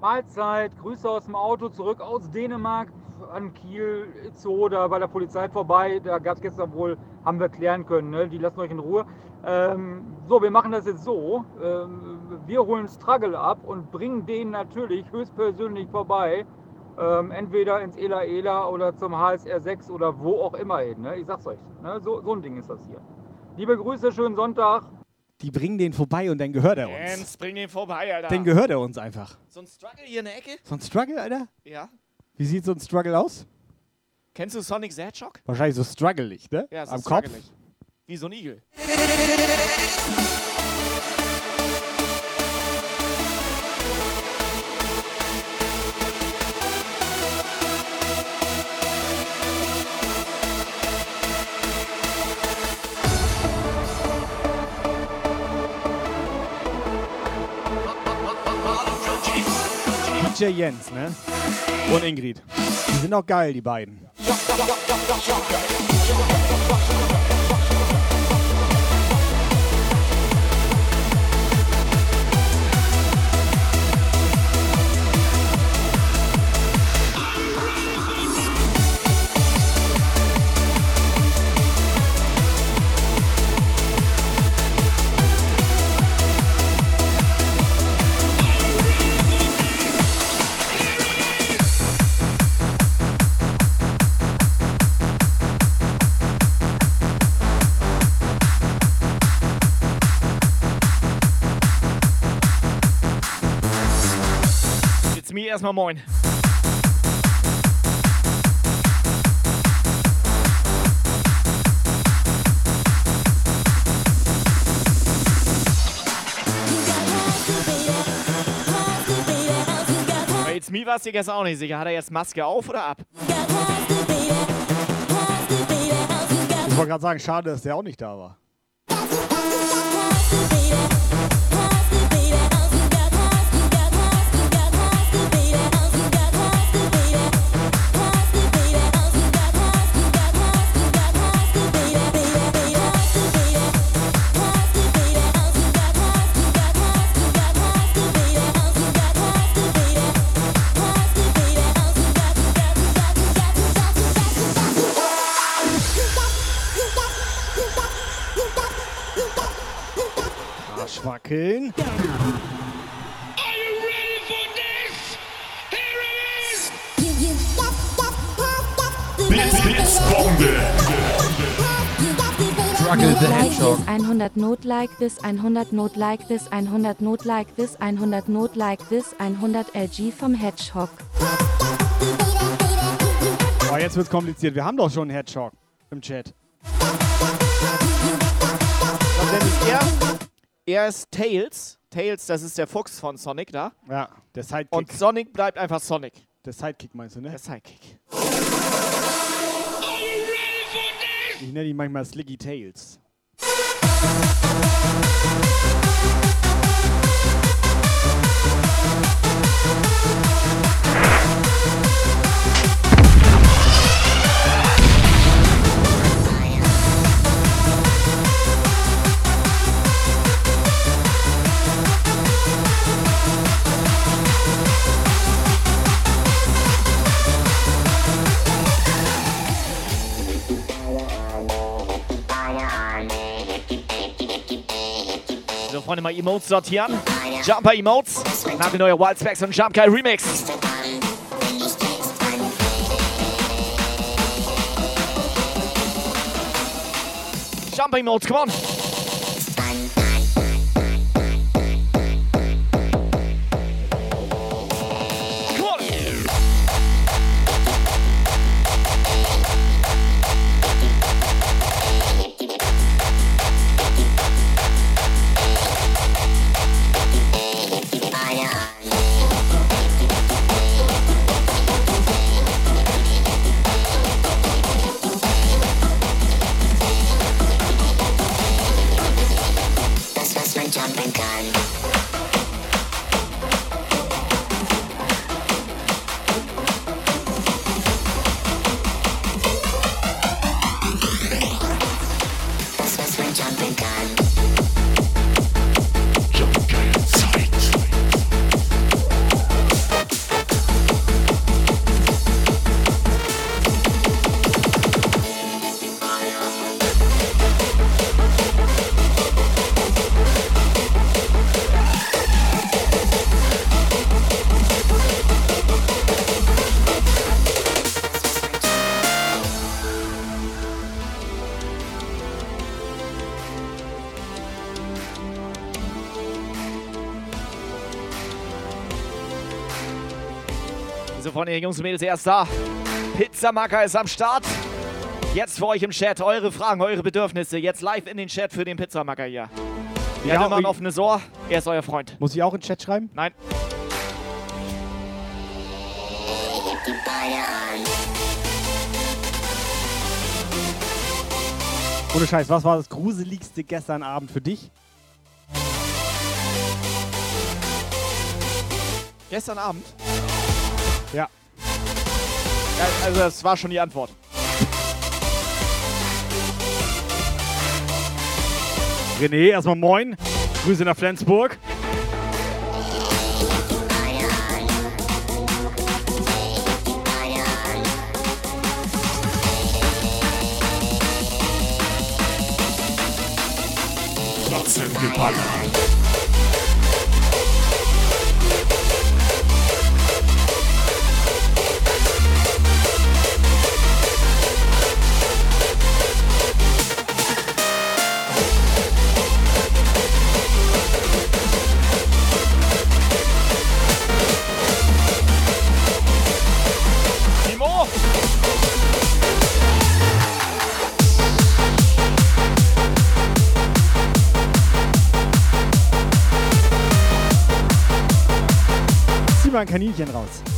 Mahlzeit, Grüße aus dem Auto, zurück aus Dänemark an Kiel, Zoo, da bei der Polizei vorbei. Da gab es gestern wohl, haben wir klären können, ne? die lassen euch in Ruhe. Ähm, so, wir machen das jetzt so. Ähm, wir holen Struggle ab und bringen den natürlich höchstpersönlich vorbei. Ähm, entweder ins Ela Ela oder zum HSR 6 oder wo auch immer hin. Ne? Ich sag's euch. Ne? So, so ein Ding ist das hier. Liebe Grüße, schönen Sonntag. Die bringen den vorbei und dann gehört er uns. Jens, bring den vorbei, Alter. Dann gehört er uns einfach. So ein Struggle hier in der Ecke? So ein Struggle, Alter? Ja. Wie sieht so ein Struggle aus? Kennst du Sonic the Hedgehog? Wahrscheinlich so struggelig, ne? Ja, so Am Kopf. Wie so ein Igel. Jens, ne? Und Ingrid. Die sind auch geil, die beiden. Jetzt erstmal moin. Jetzt mir war es dir gestern auch nicht sicher. Hat er jetzt Maske auf oder ab? Ich wollte gerade sagen, schade, dass der auch nicht da war. Blitzbombe. Struggle the Like Hedgehog. this 100 Not like this 100 Not like this 100 Not like this 100 Not like this 100 LG vom Hedgehog. Aber jetzt wird's kompliziert. Wir haben doch schon einen Headshot im Chat. Und dann ist er, er ist Tails. Tails, das ist der Fuchs von Sonic da. Ja, der Sidekick. Und Sonic bleibt einfach Sonic. Der Sidekick meinst du, ne? Der Sidekick. Ich nenne ihn manchmal Sliggy Tails. Freunde, mal Emotes sortieren. Jumper Emotes. Wild Specs und Jump Guy Remix. Jumper Emotes, come on. Freunde, Jungs und Mädels, er ist da. Pizzamacker ist am Start. Jetzt für euch im Chat eure Fragen, eure Bedürfnisse. Jetzt live in den Chat für den Pizzamacker hier. Wir Ja, haben immer ein offenes Ohr. Er ist euer Freund. Muss ich auch in den Chat schreiben? Nein. Ohne Scheiß, was war das Gruseligste gestern Abend für dich? Gestern Abend? Ja. Also, das war schon die Antwort. René, erstmal moin. Grüße nach Flensburg. Platzengeballer. Timo! Kaninchen raus.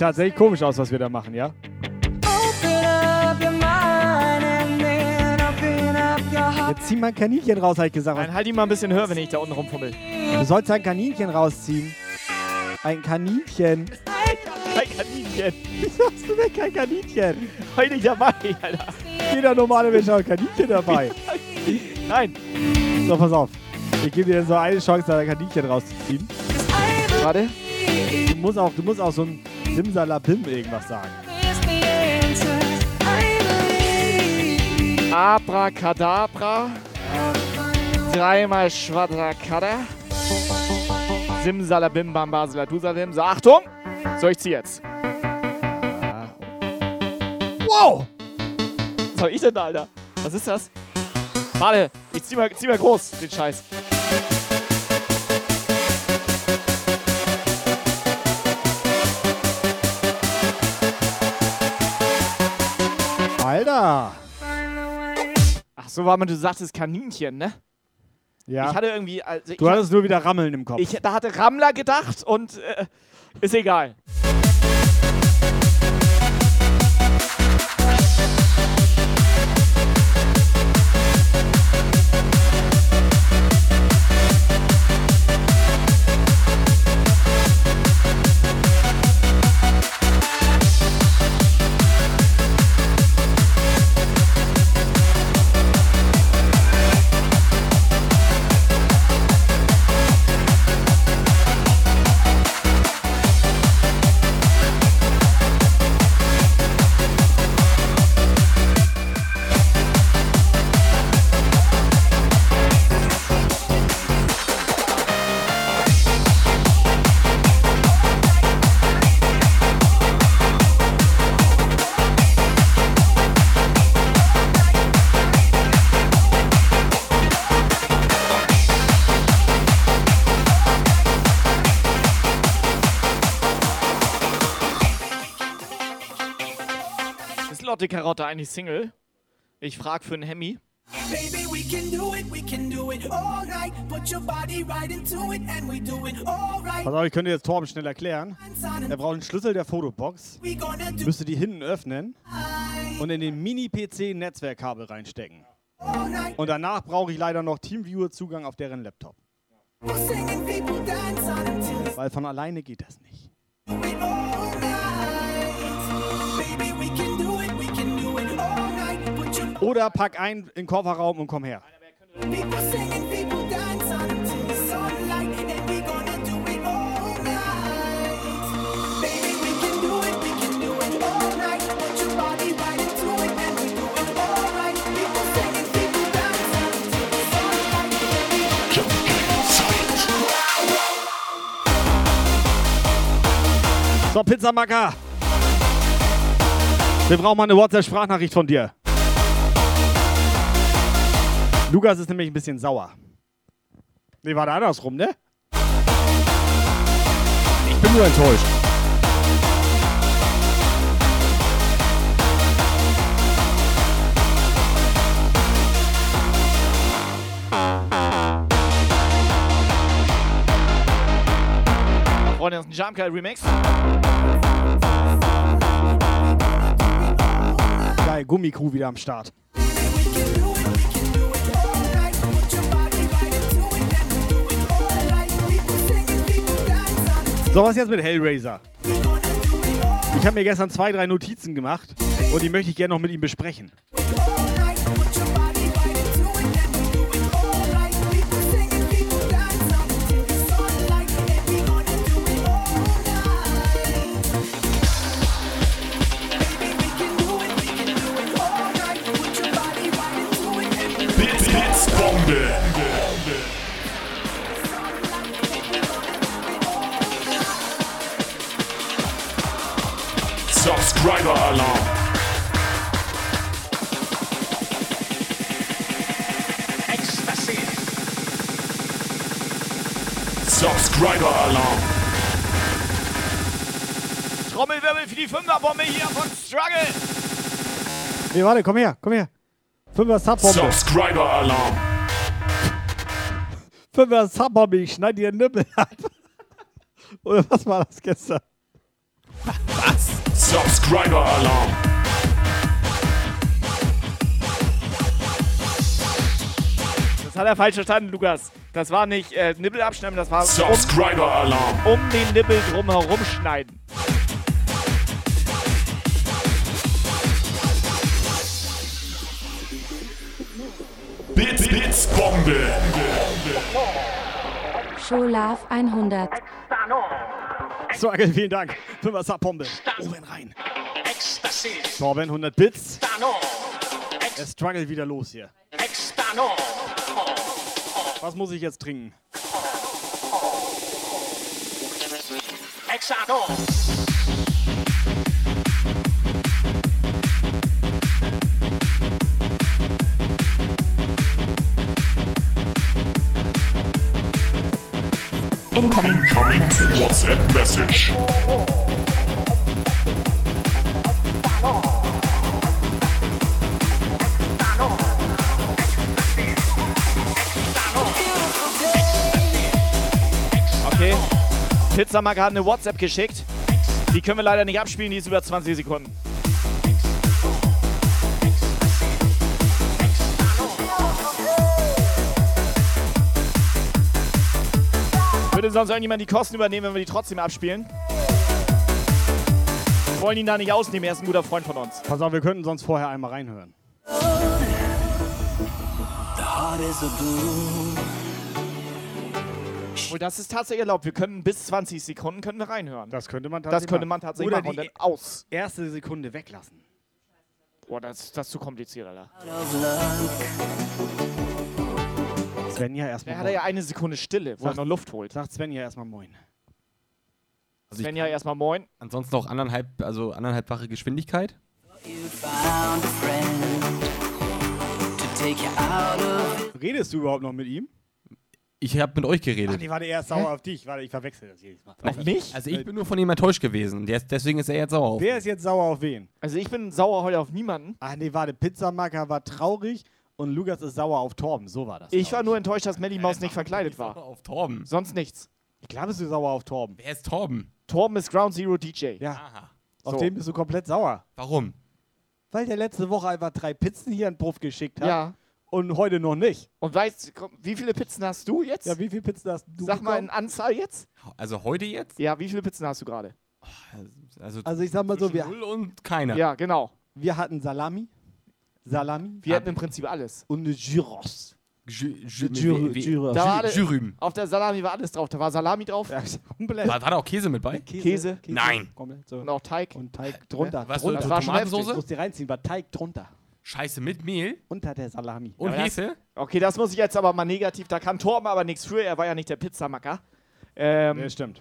Tatsächlich komisch aus, was wir da machen, ja? Open up your mind and then open up your heart. Jetzt zieh mal ein Kaninchen raus, habe ich gesagt. Nein, halt ihn mal ein bisschen höher, wenn ich da unten rumfummel. Du sollst ein Kaninchen rausziehen. Ein Kaninchen. Kein Kaninchen. Wieso hast du denn kein Kaninchen? Heute nicht dabei, Alter. Jeder normale Mensch hat ein Kaninchen dabei. Nein. So, pass auf. Ich gebe dir so eine Chance, da ein Kaninchen rauszuziehen. Warte. Du musst auch, du musst auch so ein Simsalabim irgendwas sagen. Abracadabra. Dreimal Schwadrakada. Simsalabim Bambasela Dusalim. So, Achtung! So, ich zieh jetzt. Wow! Was hab ich denn da, Alter? Was ist das? Warte, ich zieh mal, zieh mal groß, den Scheiß. Alter! Ach so, war man, du sagtest Kaninchen, ne? Ja. Ich hatte irgendwie. Also Du hattest nur wieder Rammeln im Kopf. ich, da hatte Rammler gedacht und äh, ist egal. Lotte Karotte eigentlich Single? Ich frag für einen Hemmi. Baby, we can do it, we can do it all night. Put your body right into it, and we do it all right. Pass auf, ich könnte jetzt Torben schnell erklären. Er braucht einen Schlüssel der Fotobox, müsste die hinten öffnen und in den Mini-PC ein Netzwerkkabel reinstecken. Und danach brauche ich leider noch Teamviewer-Zugang auf deren Laptop. Weil von alleine geht das nicht. Baby, we can Oder pack ein in den Kofferraum und komm her. So, Pizzamacker. Wir brauchen mal eine WhatsApp-Sprachnachricht von dir. Lukas ist nämlich ein bisschen sauer. Nee, war da andersrum, ne? Ich bin nur enttäuscht. Freunde, das ist ein Guy Remix. Geil, Gummicrew wieder am Start. So, was jetzt mit Hellraiser? Ich habe mir gestern zwei, drei Notizen gemacht und die möchte ich gerne noch mit ihm besprechen. Subscriber Alarm. Trommelwirbel für die Fünferbombe hier von Struggle. Nee, warte, komm her, komm her. Fünfer Subbombe. Subscriber Alarm. Fünfer Subbombe, ich schneide dir den Nippel ab. Oder was war das gestern? Subscriber Alarm. Das hat er falsch verstanden, Lukas. Das war nicht äh, Nippel abschneiden, das war um, Subscriber Alarm. um den Nippel drumherum schneiden. Bits, Bits, Bombe. Scholaf 100. Struggle, vielen Dank. Fünfer Subbombe. Oben rein. Torben, 100 Bits. Der Struggle wieder los hier. Was muss ich jetzt trinken? Incoming WhatsApp message. Pizzamacker hat eine WhatsApp geschickt. Die können wir leider nicht abspielen, die ist über 20 Sekunden. Würde sonst irgendjemand die Kosten übernehmen, wenn wir die trotzdem abspielen? Wir wollen ihn da nicht ausnehmen, er ist ein guter Freund von uns. Pass auf, wir könnten sonst vorher einmal reinhören. The heart is a blue. Und das ist tatsächlich erlaubt. Wir können bis 20 Sekunden können wir reinhören. Das könnte man Das könnte man tatsächlich Oder machen. Und die dann aus. erste Sekunde weglassen. Boah, das, das ist zu kompliziert, Alter. Svenja erstmal. Er hat ja eine Sekunde Stille, wo er noch Luft holt. Sagt Svenja erstmal Moin. Also Svenja erstmal Moin. Ansonsten auch anderthalb, also anderthalbfache Geschwindigkeit. Redest du überhaupt noch mit ihm? Ich habe mit euch Ach, geredet. die war erst sauer auf dich. Warte, ich verwechsel das jedes Mal. Auf mich? Also ich bin nur von ihm enttäuscht gewesen. Der, deswegen ist er jetzt sauer auf. Wer ist jetzt sauer auf wen? Also ich bin sauer heute auf niemanden. Ach nee, warte, Pizzamacker war traurig und Lukas ist sauer auf Torben. So war das. Ich war nur enttäuscht, dass Melly Maus nicht verkleidet war. auf Torben. Sonst nichts. Ich glaube, bist du sauer auf Torben. Wer ist Torben? Torben ist Ground Zero DJ. Ja. Auf So. den bist du komplett sauer. Warum? Weil der letzte Woche einfach drei Pizzen hier in den Puff geschickt hat. Ja. Und heute noch nicht. Und weißt komm, wie viele Pizzen hast du jetzt? Ja, wie viele Pizzen hast du Sag mal in bekommen? Anzahl jetzt. Also heute jetzt? Ja, wie viele Pizzen hast du gerade? Also, Also ich sag mal so, wir, null und keiner. Ja, genau. wir hatten Salami. Salami. Wir hatten im Prinzip alles. Und eine Gyros. War Jürüm. Auf der Salami war alles drauf. Da war Salami drauf, Ja. War, war da auch Käse mit bei? Käse. Nein. Komplett so. und auch Teig. Und Teig drunter. Was, drunter. so war schon Tomatensauce? Du musst dir reinziehen, war Teig drunter. Scheiße, mit Mehl Unter der Salami. und aber das- Hefe? Okay, das muss ich jetzt aber mal negativ. Da kann Torben aber nichts für. Er war ja nicht der Pizzamacker. Ähm, Nee, stimmt.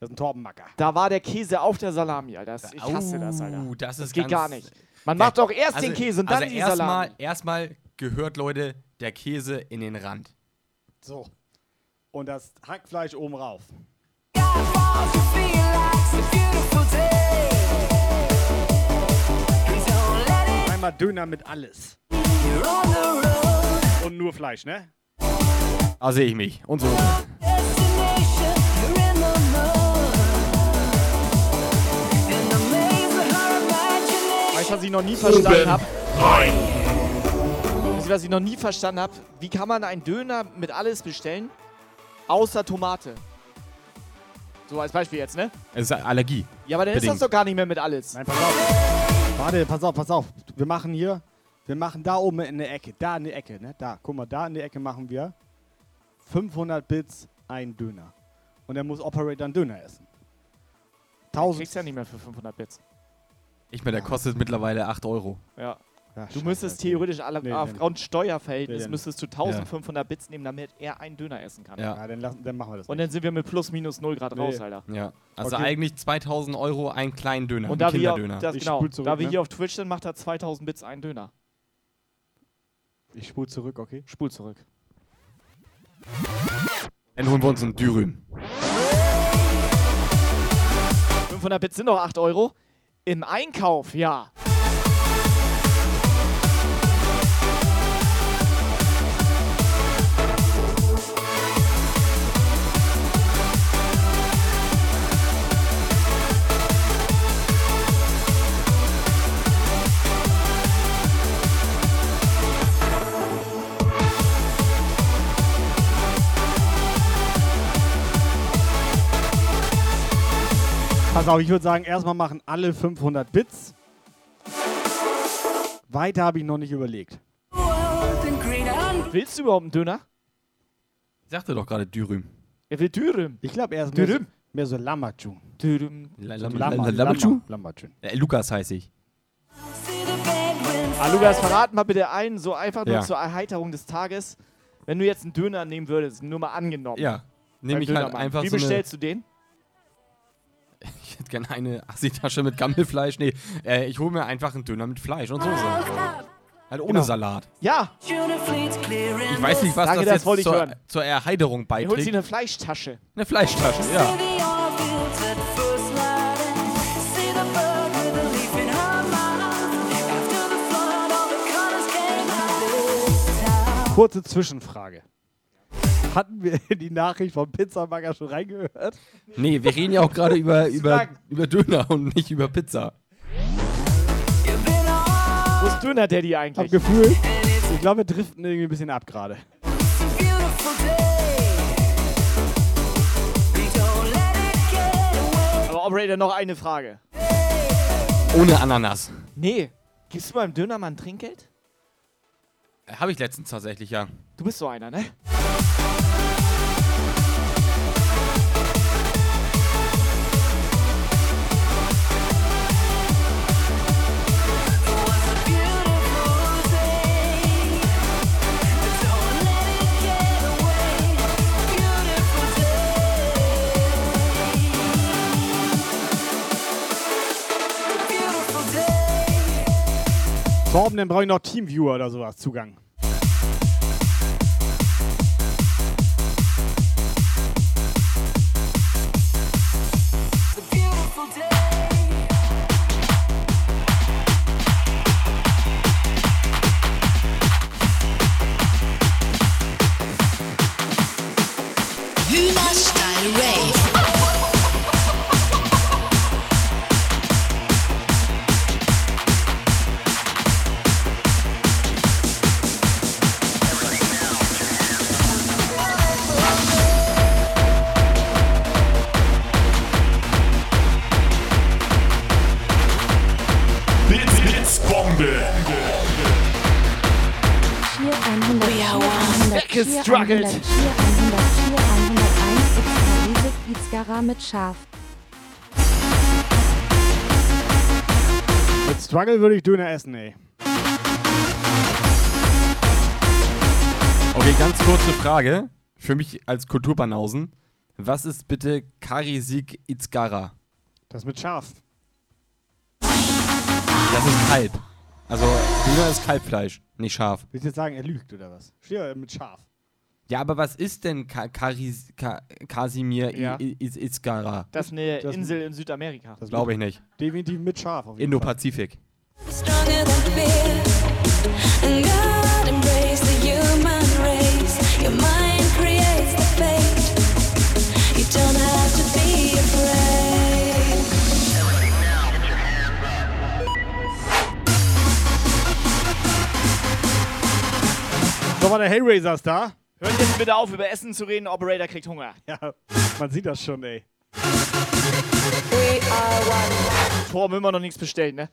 Das ist ein Torbenmacker. Da war der Käse auf der Salami, Alter. Das, ich hasse das, Alter. Oh, das, ist geht gar nicht. Man macht doch erst Also- den Käse und dann also die erstmal, Salami. erstmal gehört, Leute, der Käse in den Rand. So. Und das Hackfleisch oben rauf. Einmal Döner mit alles. Und nur Fleisch, ne? Da sehe ich mich. Und so. Weißt du, was ich noch nie verstanden habe? Weißt du, was ich noch nie verstanden habe? Wie kann man einen Döner mit alles bestellen, außer Tomate? So als Beispiel jetzt, ne? Es ist Allergie. Ja, aber dann ist Bedingt. das doch gar nicht mehr mit alles. Nein, pass auf. Warte, pass auf, pass auf. Wir machen hier, wir machen da oben in der Ecke, da in der Ecke, ne? Da, guck mal, da in der Ecke machen wir 500 Bits ein Döner. Und er muss Operator einen Döner essen. Du 1000. kriegst ja nicht mehr für 500 Bits. Ich meine, der kostet mittlerweile 8 Euro. Ja. Ja, Du müsstest theoretisch alle, Nee, aufgrund Steuerverhältnis Nee, müsstest du 1500 Bits nehmen, damit er einen Döner essen kann. Ja. Ja, dann, lassen, dann machen wir das. Und dann sind wir mit plus minus 0 Grad Nee. raus, Alter. Ja. Also Okay. eigentlich 2000 Euro einen kleinen Döner. Und einen da wir, Kinderdöner. das, Ich genau, spul zurück, da wir ne? hier auf Twitch sind, macht er 2000 Bits einen Döner. ich spule zurück, okay? Spul zurück. Dann holen wir uns einen Dürüm. 500 Bits sind doch 8 Euro. Im Einkauf, ja. Pass auf, ich würde sagen, erstmal machen alle 500 Bits. Weiter habe ich noch nicht überlegt. Willst du überhaupt einen Döner? Ich sagte doch gerade Dürüm. Er will Dürüm. Ich glaube, er ist mehr so, Dürüm. mehr so Lamachun. Dürüm. La- So la- Lama- la- la- Lamachu? Äh, Lukas heiße ich. Ah, Lukas, verrat mal bitte einen, so einfach nur Ja. zur Erheiterung des Tages. Wenn du jetzt einen Döner nehmen würdest, nur mal angenommen. Ja. Nehme beim ich halt Dönermann. einfach Wie so eine, bestellst du den? Ich hätte gerne eine Assi-Tasche mit Gammelfleisch. Nee, äh, ich hole mir einfach einen Döner mit Fleisch und Soße. Halt ohne Genau. Salat. Ja. Ich weiß nicht, was Danke, das, das jetzt ich zur, hören. zur Erheiterung Er holt sich beiträgt. eine Fleischtasche. Eine Fleischtasche, ja. Kurze Zwischenfrage. Hatten wir die Nachricht vom Pizzamacker schon reingehört? Nee, wir reden ja auch gerade über, über, über Döner und nicht über Pizza. Wo ist Döner Daddy Hab eigentlich? Gefühl, ich glaube, wir driften irgendwie ein bisschen ab gerade. Aber Operator, noch eine Frage. Ohne Ananas. Nee. Gibst du beim Dönermann Trinkgeld? Äh, Habe ich letztens tatsächlich, ja. Du bist so einer, ne? Torben, dann brauche ich noch Teamviewer oder sowas Zugang. Gestruggelt. 104, 104, 101, extra riesig, Izgara mit Schaf. Mit Struggle würde ich Döner essen, ey. Okay, ganz kurze Frage. Für mich als Kulturbanausen. Was ist bitte Karisik Izgara? Das mit Schaf. Das ist Kalb. Also, Döner ist Kalbfleisch, nicht Schaf. Willst du jetzt sagen, er lügt oder was? Steht mit Schaf. Ja, aber was ist denn Ka Karis Ka Kasimir Ja. I- I- Izgara? Das ist eine Das- Insel in Südamerika. Das Glaube ich nicht. Definitiv mit Schaf. Indo-Pazifik. War der Hellraiser ist da. Hört jetzt bitte auf, über Essen zu reden. Operator kriegt Hunger. Ja, man sieht das schon, ey. We are one. Torben immer noch nichts bestellt, ne?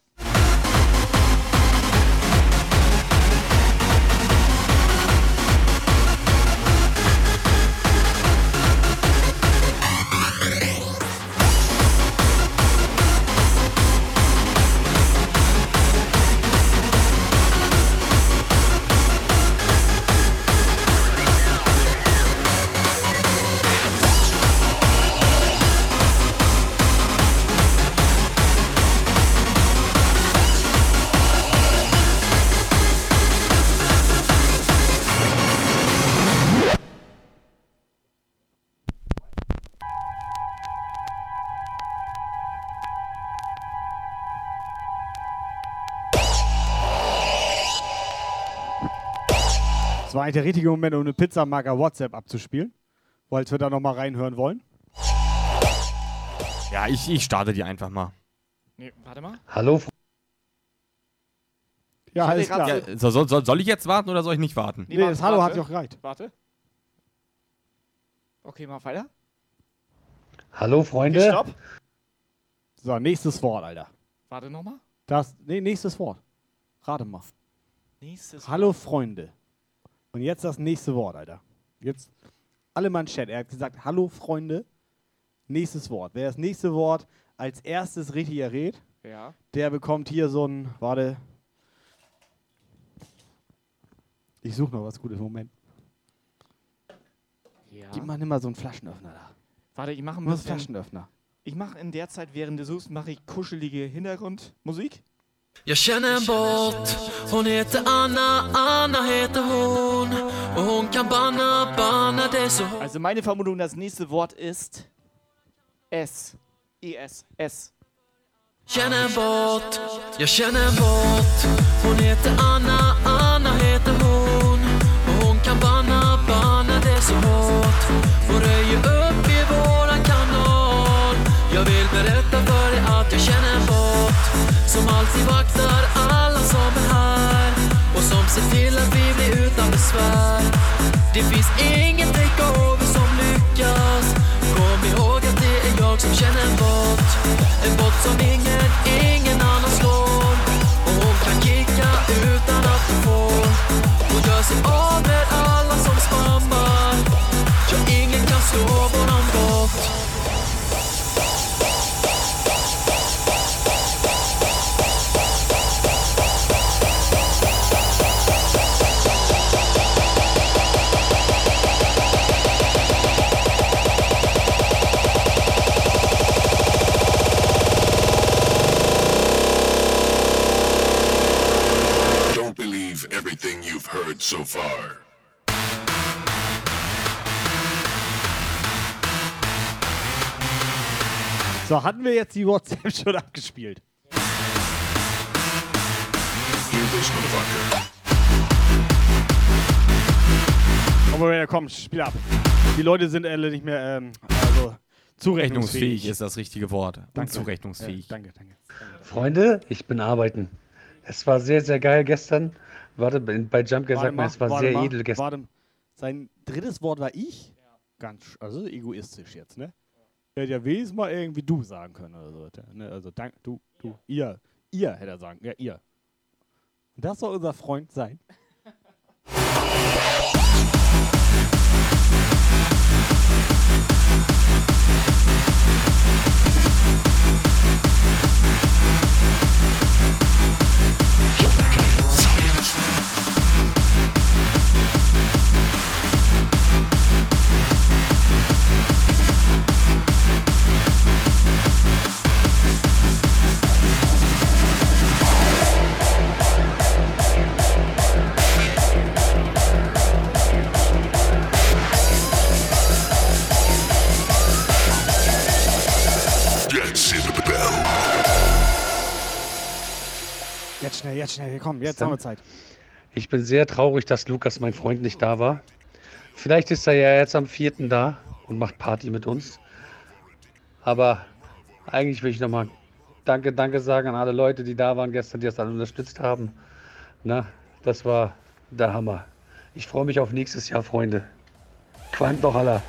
Eigentlich der richtige Moment, um eine Pizzamarker WhatsApp abzuspielen. Falls wir da nochmal reinhören wollen. Ja, ich, ich starte die einfach mal. Nee, warte mal. Hallo, Ja, alles klar. Ja, so, soll, soll, soll ich jetzt warten oder soll ich nicht warten? Nee, das Hallo hat ja auch gereicht. Warte. Okay, mach weiter. hallo Okay, Freunde. stopp. So, nächstes Wort, Alter. Warte nochmal. Das, nee, nächstes Wort. Rate mal. Nächstes Hallo Freunde. Und jetzt das nächste Wort, Alter. Jetzt alle mal in Chat. Er hat gesagt, hallo Freunde. Nächstes Wort. Wer das nächste Wort als erstes richtig errät, Ja. der bekommt hier so ein, warte. Ich suche noch was Gutes. Moment. Ja. Gib mal nimm mal so einen Flaschenöffner da. Warte, ich mache ein bisschen. Flaschenöffner. Ich mache in der Zeit, während du suchst, mache ich kuschelige Hintergrundmusik. Jag känner en båt, hon heter Anna, Anna heter hon. Och hon kan banna, banna det så. Also meine Vermutung, das nächste Wort ist S. ES. S. Känner en båt, jag känner en båt. Hon heter Anna, Anna heter hon. Och hon kan banna, banna det så hårt. Hon röjer upp Som alltid vaktar alla som är här. Och som ser till att vi blir utan besvär. Det finns ingen takeover som lyckas. Kom ihåg att det är jag som känner en bot. En bot som ingen, ingen annan slår. Och hon kan kicka utan att hon får. Hon gör sig av med alla som spammar. Ja, ingen kan slå So, hatten wir jetzt die WhatsApp schon abgespielt? Aber ja, komm, spiel ab. Die Leute sind alle nicht mehr, ähm, also zurechnungsfähig. Rechnungsfähig ist das richtige Wort. Danke. Unzurechnungsfähig. Ja, danke, danke. Freunde, ich bin arbeiten. Es war sehr, sehr geil gestern. Warte, bei Warte sagt man, mal, es war sehr mal, edel gestern. Warte, sein drittes Wort war ich? Ganz, also egoistisch jetzt, ne? Er hätte ja wenigstens mal irgendwie du sagen können oder so. Ne? Also dank, du, du, ihr. Ihr hätte er sagen Ja, ihr. Und das soll unser Freund sein schnell, jetzt schnell, komm, jetzt haben wir Zeit. Ich bin sehr traurig, dass Lukas, mein Freund, nicht da war. Vielleicht ist er ja jetzt am 4. da und macht Party mit uns. Aber eigentlich will ich nochmal Danke, Danke sagen an alle Leute, die da waren gestern, die das alle unterstützt haben. Na, das war der Hammer. Ich freue mich auf nächstes Jahr, Freunde. Quandt noch aller.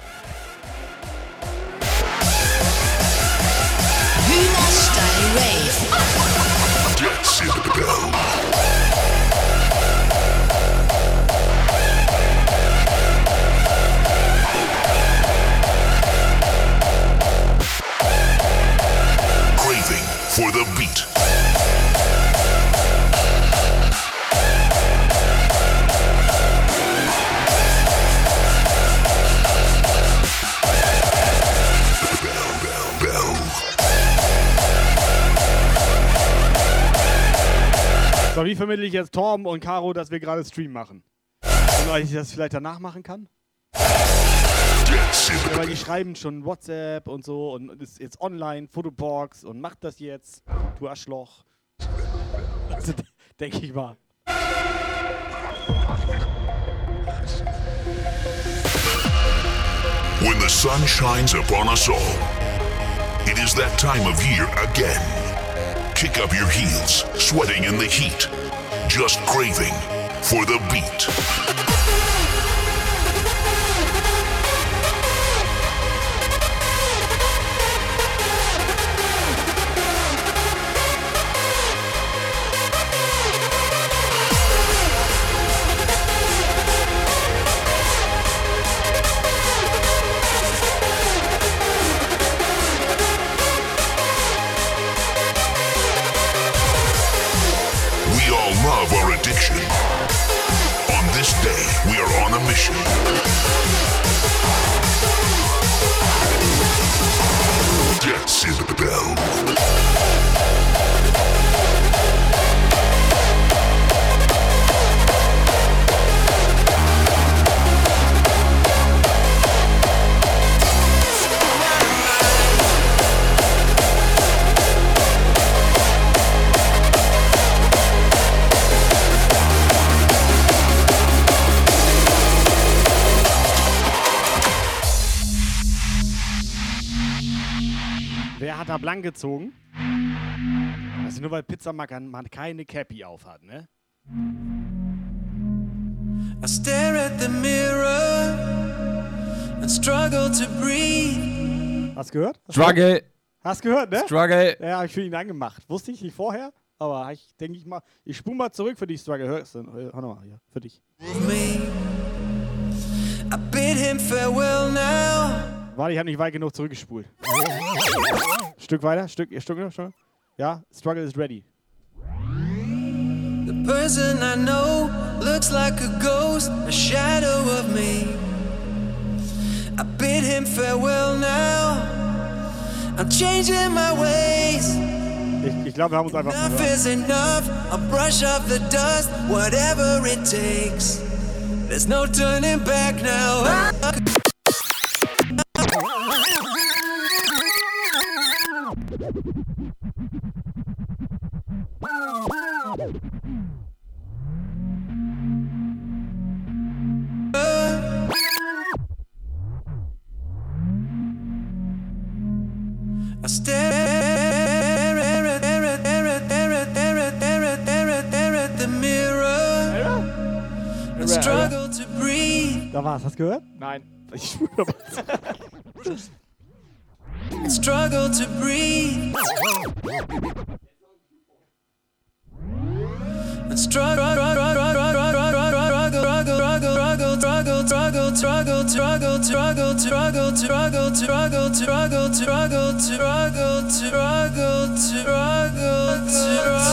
Vermittle ich jetzt Torben und Caro, dass wir gerade Stream machen? Und ich das vielleicht danach machen kann? Ja, weil die schreiben schon WhatsApp und so und ist jetzt online, Fotobox und macht das jetzt, du Arschloch. Also, denke ich mal. When the sun shines upon us all, it is that time of year again. Kick up your heels, sweating in the heat, just craving for the beat. Wer hat da blank gezogen? Also nur weil Pizzamarker man keine Cappy auf hat, ne? I stare at the mirror and struggle to breathe. Hast gehört? Hast Struggle. Gehört? Hast gehört, ne? Struggle. Ja, hab ich für ihn angemacht. Wusste ich nicht vorher, aber ich denke ich mal, ich spule mal zurück für die Struggle. Hörst du? Hör nochmal hier, für dich. Me. I bid him farewell now. Warte, ich habe nicht weit genug zurückgespult. Stück weiter, Stück, Stück noch, Stück. Ja, Struggle is ready. The person I know looks like a ghost, a shadow of me. I bid him farewell now. I'm changing my ways. Ich, ich glaube, wir haben uns einfach Enough is enough. I'll brush off the dust, whatever it takes. There's no turning back now. I stare at the mirror and struggle to breathe. Da war's, hast du gehört? Nein. Ich spule and struggle to breathe. And struggle, struggle, struggle, struggle, struggle, struggle, struggle, struggle, struggle, struggle, struggle, struggle, struggle, struggle.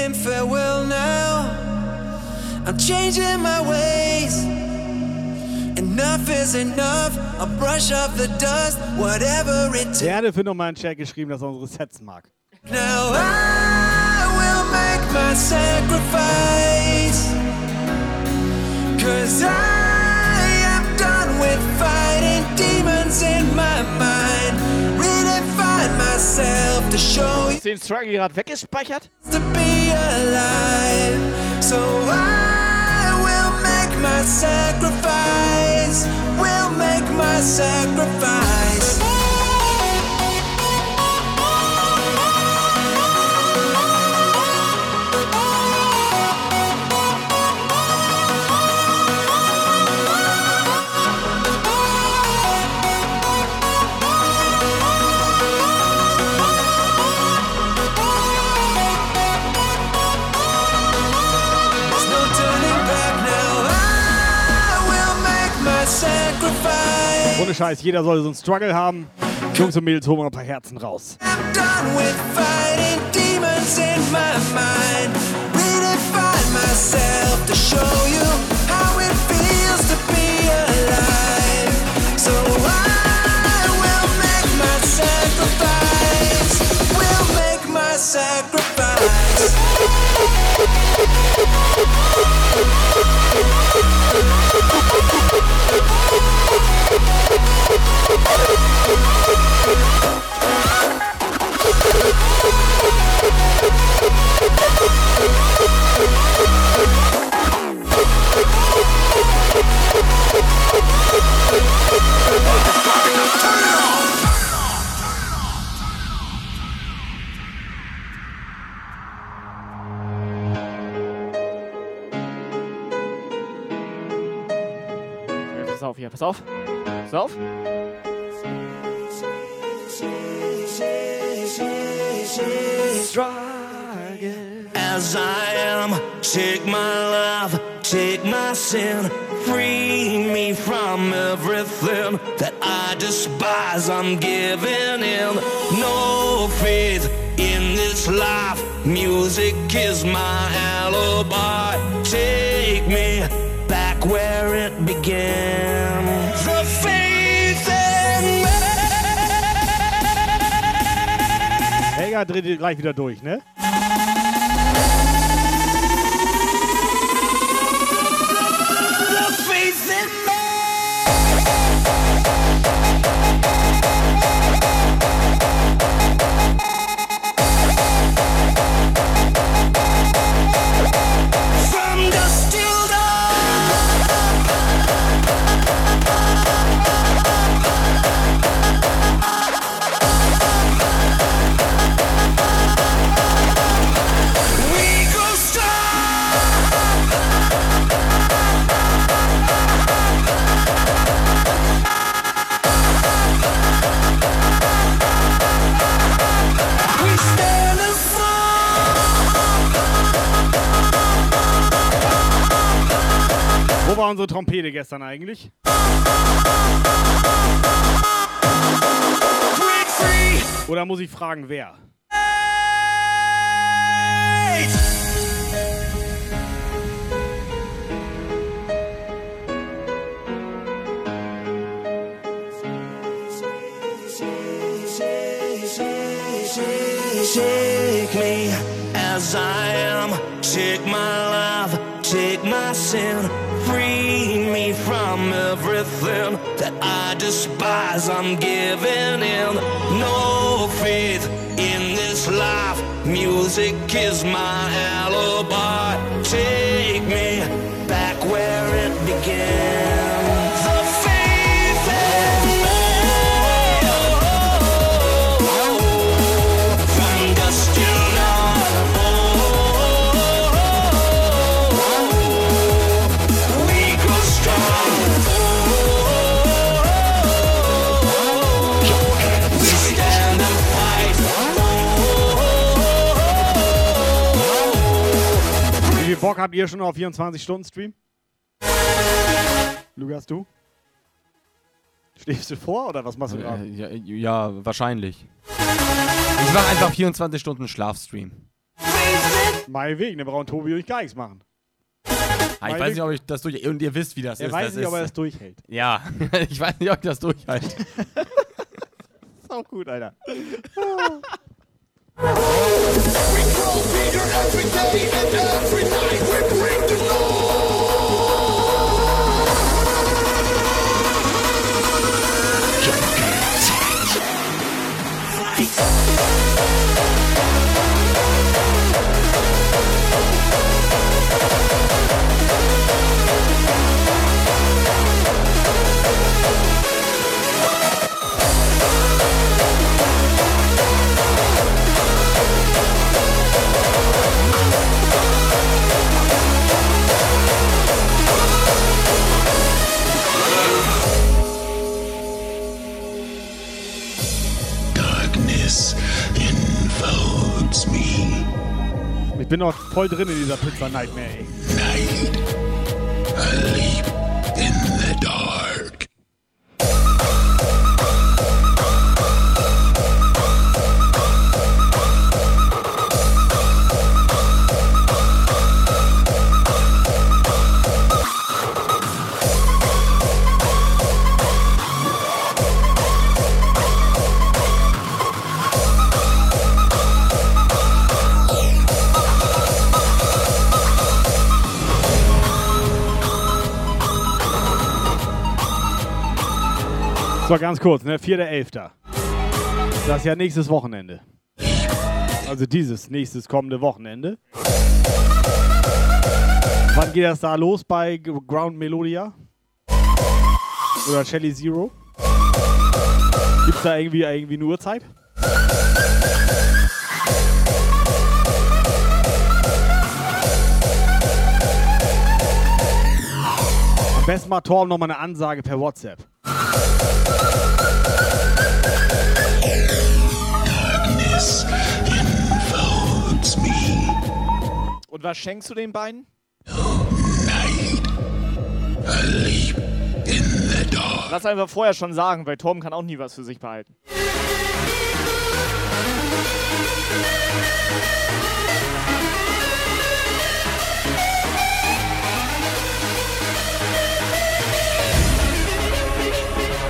him farewell now. I'm changing my ways. Enough is enough. I'll brush off the dust, whatever it takes. Der hatte für nochmal einen Chat geschrieben, dass er unsere Sets mag. Now I will make my sacrifice. Cause I am done with fighting demons in my mind. Redefine myself to show you Hast du den Struggle gerade weggespeichert? To be alive. So I will make my sacrifice. Will make my sacrifice. Ohne Scheiß, jeder soll so einen Struggle haben. Jungs und Mädels, holen wir ein paar Herzen raus. done pass auf. As I am, take my love, take my sin, free me from everything that I despise. I'm giving in, no faith in this life. Music is my alibi. Take where it began. The faith in Helga dreht gleich wieder durch, ne? War unsere Trompete gestern eigentlich? Oder muss ich fragen, wer? Take me as I am. Take my love, take my sin. Everything that I despise. I'm giving in. No faith in this life. Music is my alibi. Take me back where it began. Bock habt ihr schon auf 24-Stunden-Stream? Lukas, du? Stehst du vor oder was machst du gerade? Ja, ja, wahrscheinlich. Ich mache einfach 24 Stunden Schlafstream. Mein Weg, ne brauchen Tobi und ich gar nichts machen. Ah, ich weiß nicht, ob ich das durch... Und ihr wisst, wie das Er ist. weiß das nicht, ob ist, er das durchhält. Ja, ich weiß nicht, ob ich das durchhalte. ist auch gut, Alter. We grow bigger every day and every night. We bring the noise. Ich bin noch voll drin in dieser Pizza Nightmare, ey. Night. So, ganz kurz, ne? 4.11. Das ist ja nächstes Wochenende. Also dieses nächstes kommende Wochenende. Wann geht das da los bei Ground Melodia? Oder Shelly Zero? Gibt's da irgendwie, irgendwie eine Uhrzeit? Am besten mal Torben nochmal eine Ansage per WhatsApp. Und was schenkst du den beiden? Night. I leap in the dark. Lass einfach vorher schon sagen, weil Torben kann auch nie was für sich behalten.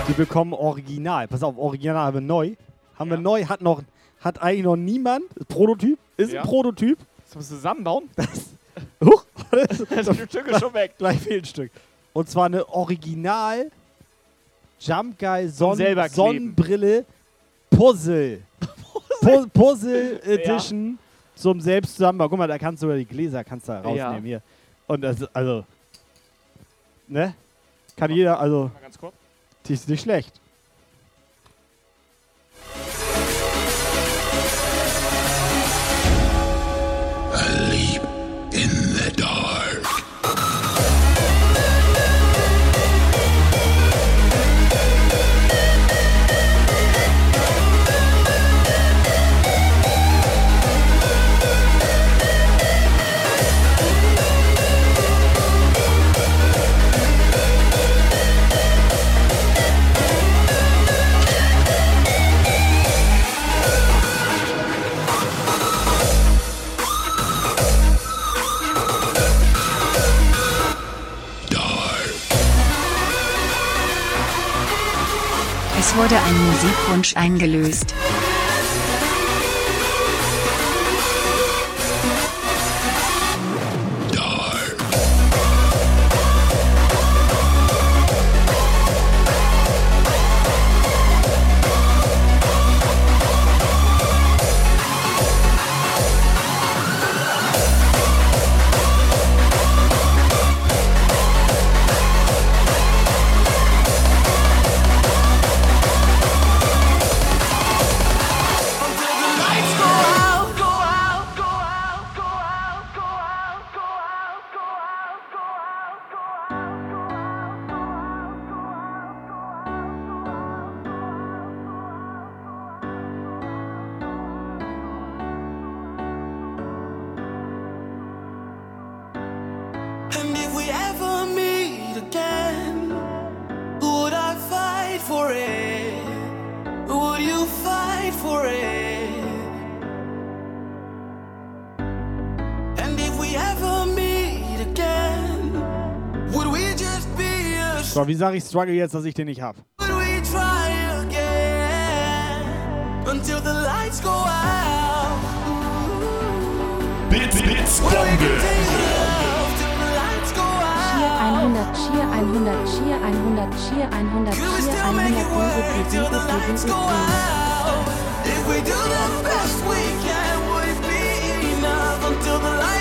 Die bekommen Original. Pass auf, Original haben wir neu. Haben wir neu, hat noch, hat eigentlich noch niemand. Prototyp, ist Ja. ein Prototyp. Das musst du zusammenbauen? Huch! Das Stück ist schon weg. Gleich fehlt ein Stück. Und zwar eine Original Jump Guy Son. Sonnenbrille Puzzle. Pu Puzzle Edition zum selbst zusammenbauen. Guck mal, da kannst du sogar die Gläser kannst da rausnehmen Ja. hier. Und das also, ne? Kann jeder, also, Mal ganz kurz. die ist nicht schlecht. Es wurde ein Musikwunsch eingelöst. Wie sage ich Struggle jetzt, dass ich den nicht hab? we try again until the lights go out. Bits, Bits, Bombe. Cheer 100, Cheer 100, Cheer 100, Cheer 100, Cheer 100, diese Bewege, diese Bewege. If we do the best we can, would it be enough until the lights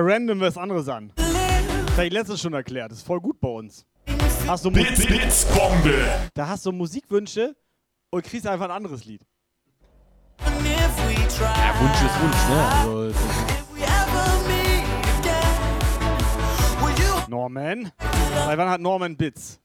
Einfach random was anderes an. Das habe ich letztens schon erklärt. Das ist voll gut bei uns. Hast du Bits, Bits, Bombe. Da hast du Musikwünsche und kriegst einfach ein anderes Lied. Ja, Wunsch ist Wunsch, ne? Also, Norman. Seit wann hat Norman Bits?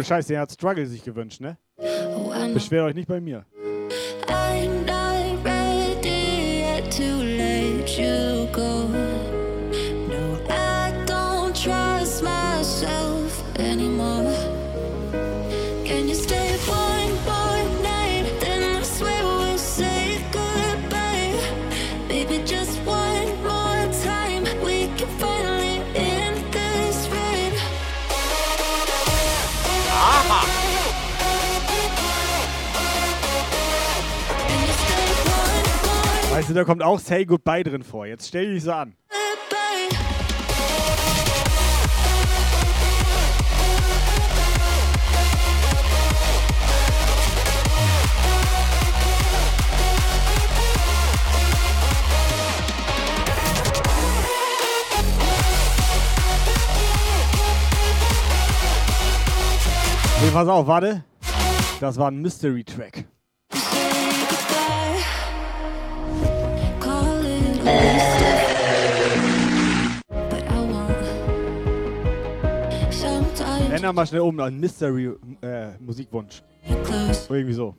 On. Ohne Scheiß, der hat Struggle sich gewünscht, ne? Oh. Beschwert euch nicht bei mir. Du, da kommt auch Say Goodbye drin vor. Jetzt stell dich so an. Nee, pass auf, warte. Das war ein Mystery-Track. Call Ändern mal schnell um an Mystery-Musikwunsch. Oder irgendwie so.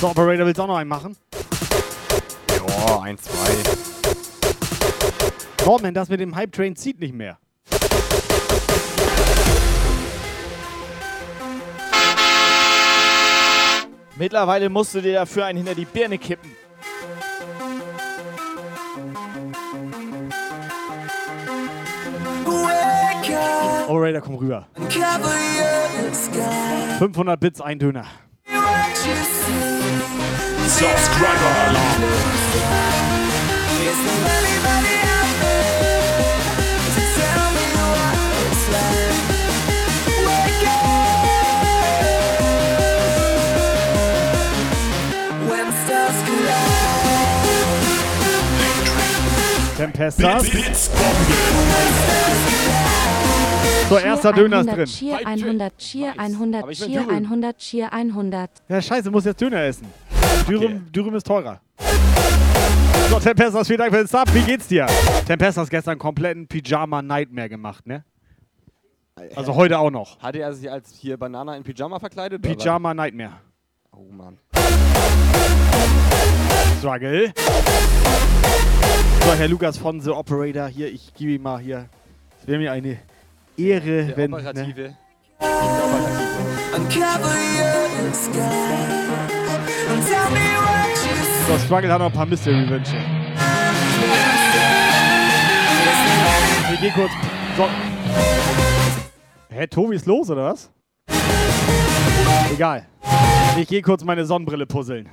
So, Operator willst auch noch einen machen? Ja, ein, zwei. Norman, das mit dem Hype Train zieht nicht mehr. Mittlerweile musst du dir dafür einen hinter die Birne kippen. Operator, komm rüber. 500 Bits, ein Döner. Subscriber Alarm. Tempestas. So, erster Döner ist 100 drin. Cheer 100 Cheer 100 Aber ich bin Cheer Dürüm. 100 Cheer 100. Ja, scheiße, muss jetzt Döner essen. Dürüm, Dürüm ist teurer. So, Tempestas, vielen Dank für den Sub. Wie geht's dir? Tempestas gestern kompletten Pyjama-Nightmare gemacht, ne? Also heute auch noch. Hatte er sich als hier Banana in Pyjama verkleidet? oder was? Pyjama-Nightmare. Oh Mann. Struggle. So, Herr Lukas von The Operator, hier, ich gebe ihm mal hier. Es wäre mir eine Ehre, Der wenn. Operative. Ne, so, Struggle hat noch ein paar Mystery-Wünsche. Ich geh kurz. So. Hä, Tobi ist los, oder was? Egal. Ich gehe kurz meine Sonnenbrille puzzeln.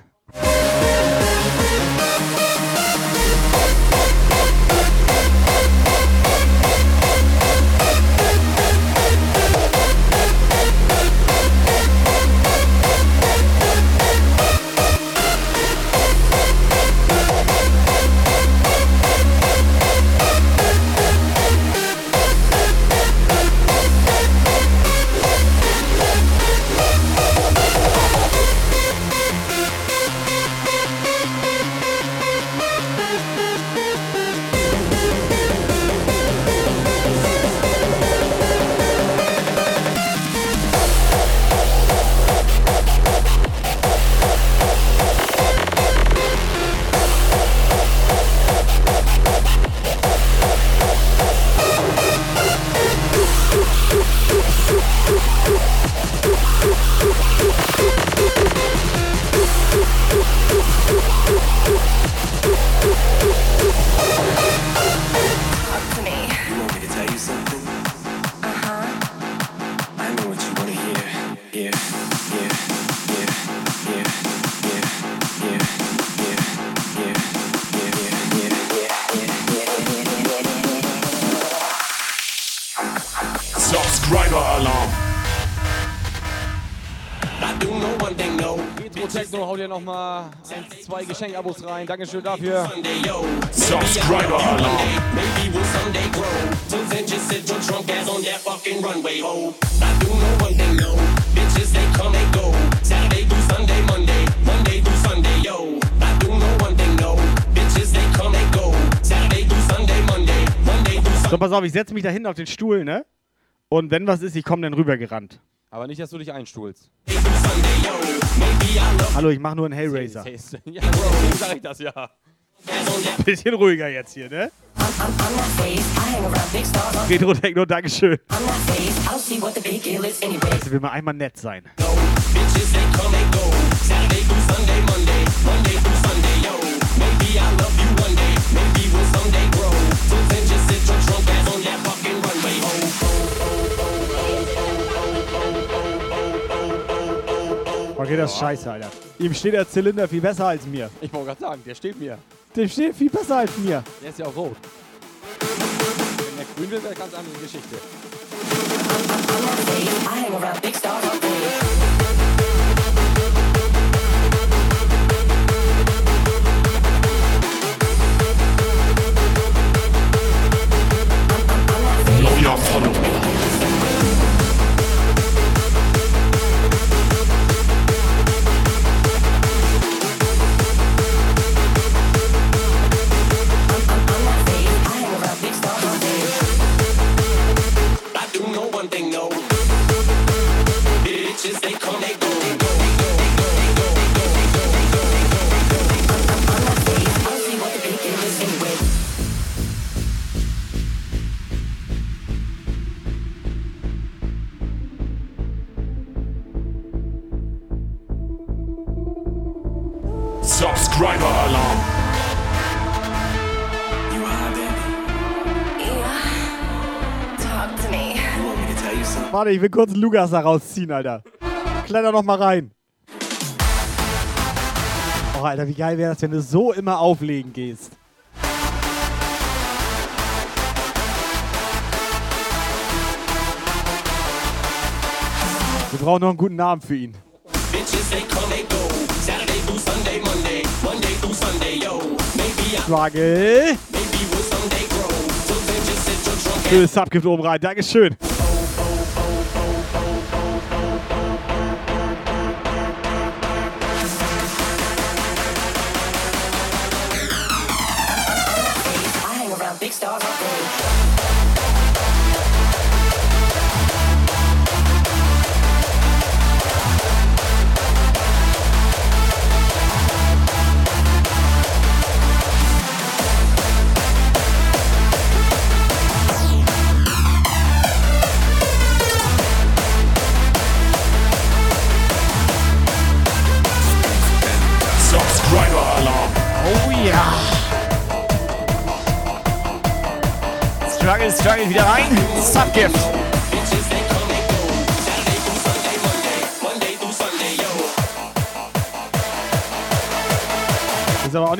Saturday through Sunday, Monday. Monday through So, pass auf, ich setze mich da hinten auf den Stuhl, ne? Und wenn was ist, ich komme dann rübergerannt. Aber nicht, dass du dich einstuhlst. Hallo, ich mache nur einen Hellraiser. Ja, sag ich das ja. Bisschen ruhiger jetzt hier, ne? Retro Techno, Dankeschön. Also will mal einmal nett sein. Sunday, Monday. Monday through Sunday, yo. Maybe I'll love you one day. Maybe we'll someday grow. Till Okay, das ist scheiße, Alter. Ihm steht der Zylinder viel besser als mir. Ich wollte gerade sagen, der steht mir. Dem steht viel besser als mir. Der ist ja auch rot. Wenn der grün wird, wäre eine ganz andere Geschichte. Warte, ich will kurz Lukas da rausziehen, Alter. Kletter noch mal rein. Oh, Alter, wie geil wäre das, wenn du so immer auflegen gehst. Wir brauchen noch einen guten Namen für ihn. They come, they go. Saturday through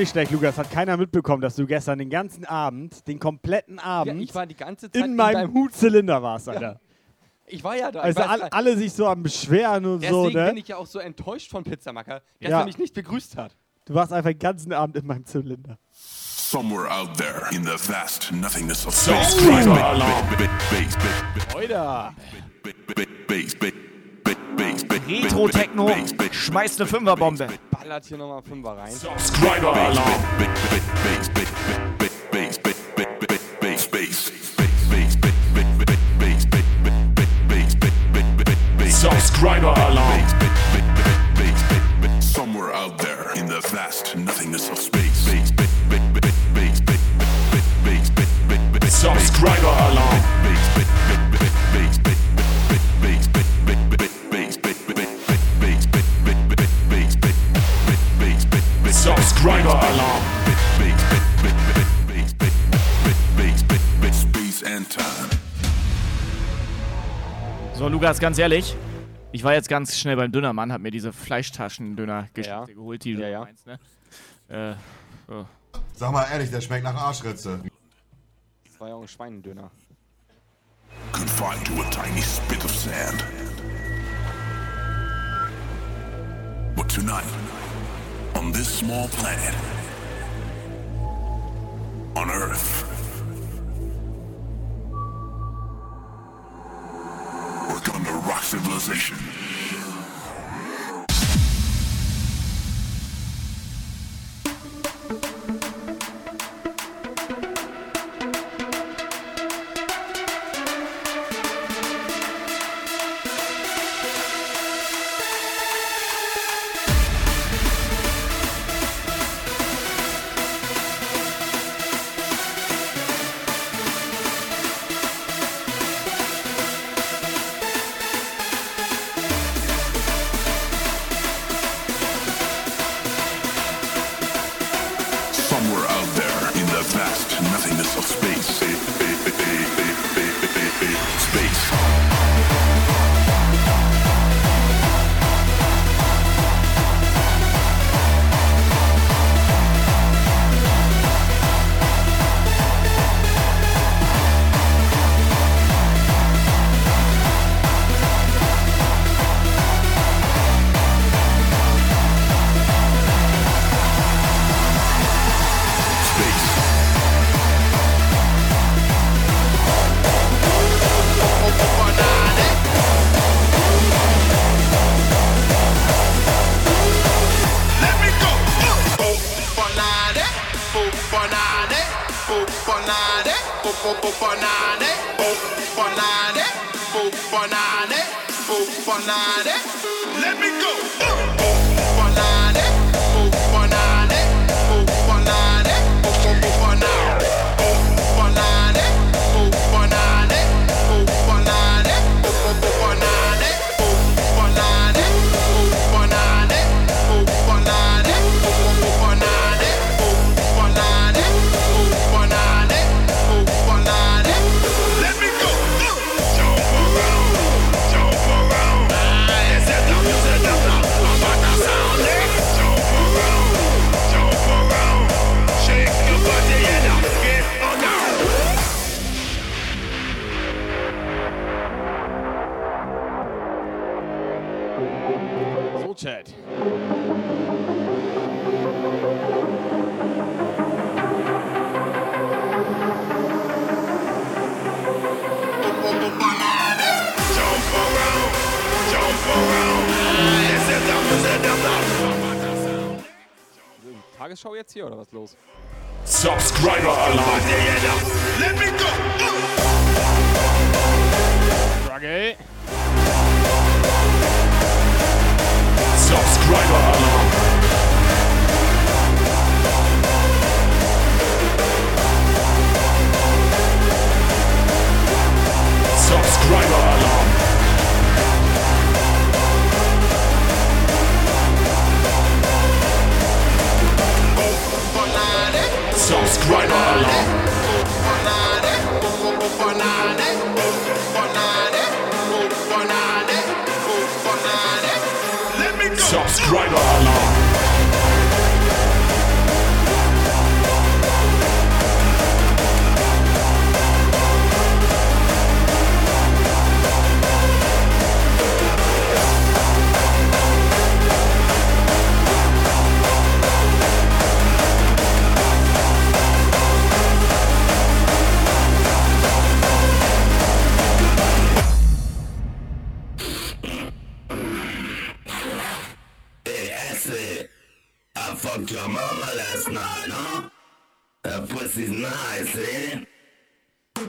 nicht schlecht, Lukas. Hat keiner mitbekommen, dass du gestern den ganzen Abend, den kompletten Abend, ich war die ganze Zeit in in meinem deinem- Hutzylinder warst, Alter. Ich war ja da. Also all, alle sich so am Beschweren und Deswegen so, ne? bin ich ja auch so enttäuscht von Pizzamacker, dass Ja. er mich nicht begrüßt hat. Du warst einfach den ganzen Abend in meinem Zylinder. Somewhere out there in the vast nothingness of space. Oida. Retro-Techno. Schmeißt eine Fünferbombe. Ballert hier nochmal Fünfer rein. Subscriber Alarm. Subscriber Alarm. Somewhere out there in the vast nothingness of space. Subscriber Subscriber Alarm. Space and time. So, Lukas, ganz ehrlich. Ich war jetzt ganz schnell beim Dönermann, hab mir diese Fleischtaschen-Döner-Geschichte Ja. geholt, die Ja, du ja. meinst, ne? Äh, so. Sag mal ehrlich, der schmeckt nach Arschritze. Das war ja auch ein Schweinendöner. Confined to a tiny spit of sand. But tonight, on this small planet, on Earth, we're gonna rock civilization. I fucked your mama last night, huh? That pussy's nice, eh?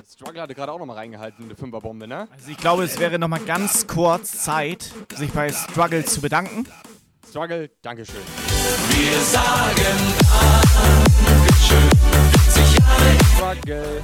Struggle hatte gerade auch noch mal reingehalten, eine Fünferbombe, ne? Also ich glaube, es wäre noch mal ganz kurz Zeit, sich bei Struggle zu bedanken. Struggle, Dankeschön. Wir sagen Dankeschön. Sicherheit. Struggle.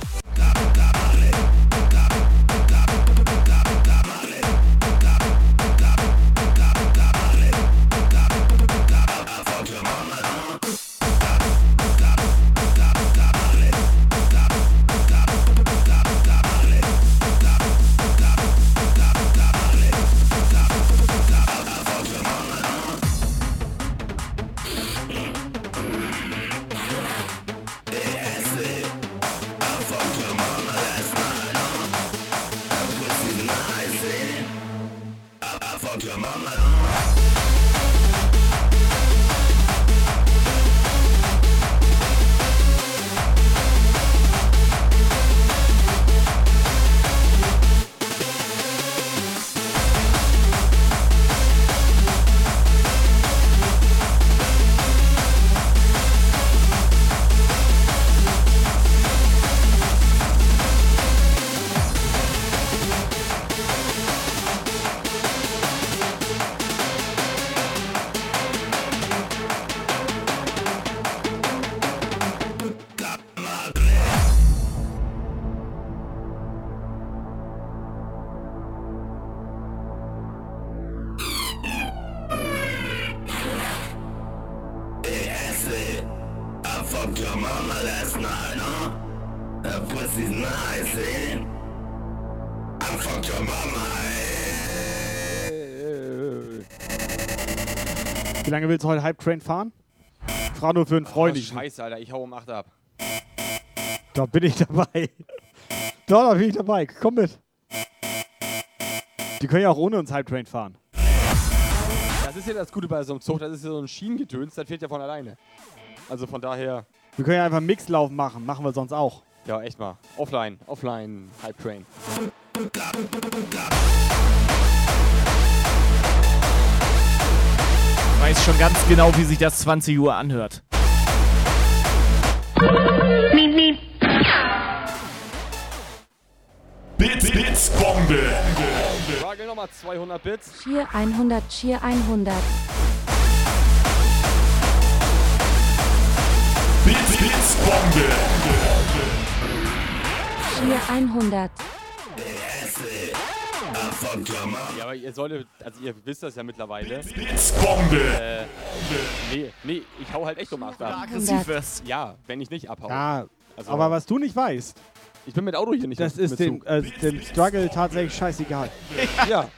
Lange willst du heute Hype Train fahren? Frag nur für einen Freund. Oh, scheiße, Alter, ich hau um 8 ab. Da bin ich dabei. Da, da bin ich dabei. Komm mit. Die können ja auch ohne uns Hype Train fahren. Das ist ja das Gute bei so einem Zug, das ist ja so ein Schienengedöns, das fehlt ja von alleine. Also von daher, Wir können ja einfach einen Mixlauf machen. Machen wir sonst auch. ja, echt mal. Offline, offline, Hype Train. Weiß schon ganz genau, wie sich das 20 Uhr anhört. Bits, Bits, Bombe. Frage nochmal 200 Bits. Cheer 100, Cheer 100. Bits, Bits, Bombe. Cheer 100. Ja, aber ihr solltet, also ihr wisst das ja mittlerweile. Blitzbombe! Äh, nee, nee, ich hau halt echt um 8 ab. aggressiv wirst. Ja, wenn ich nicht abhau. Ja, also, aber was du nicht weißt, ich bin mit Auto hier nicht das mit ist dem, Zug. äh, dem Struggle tatsächlich scheißegal. Ja,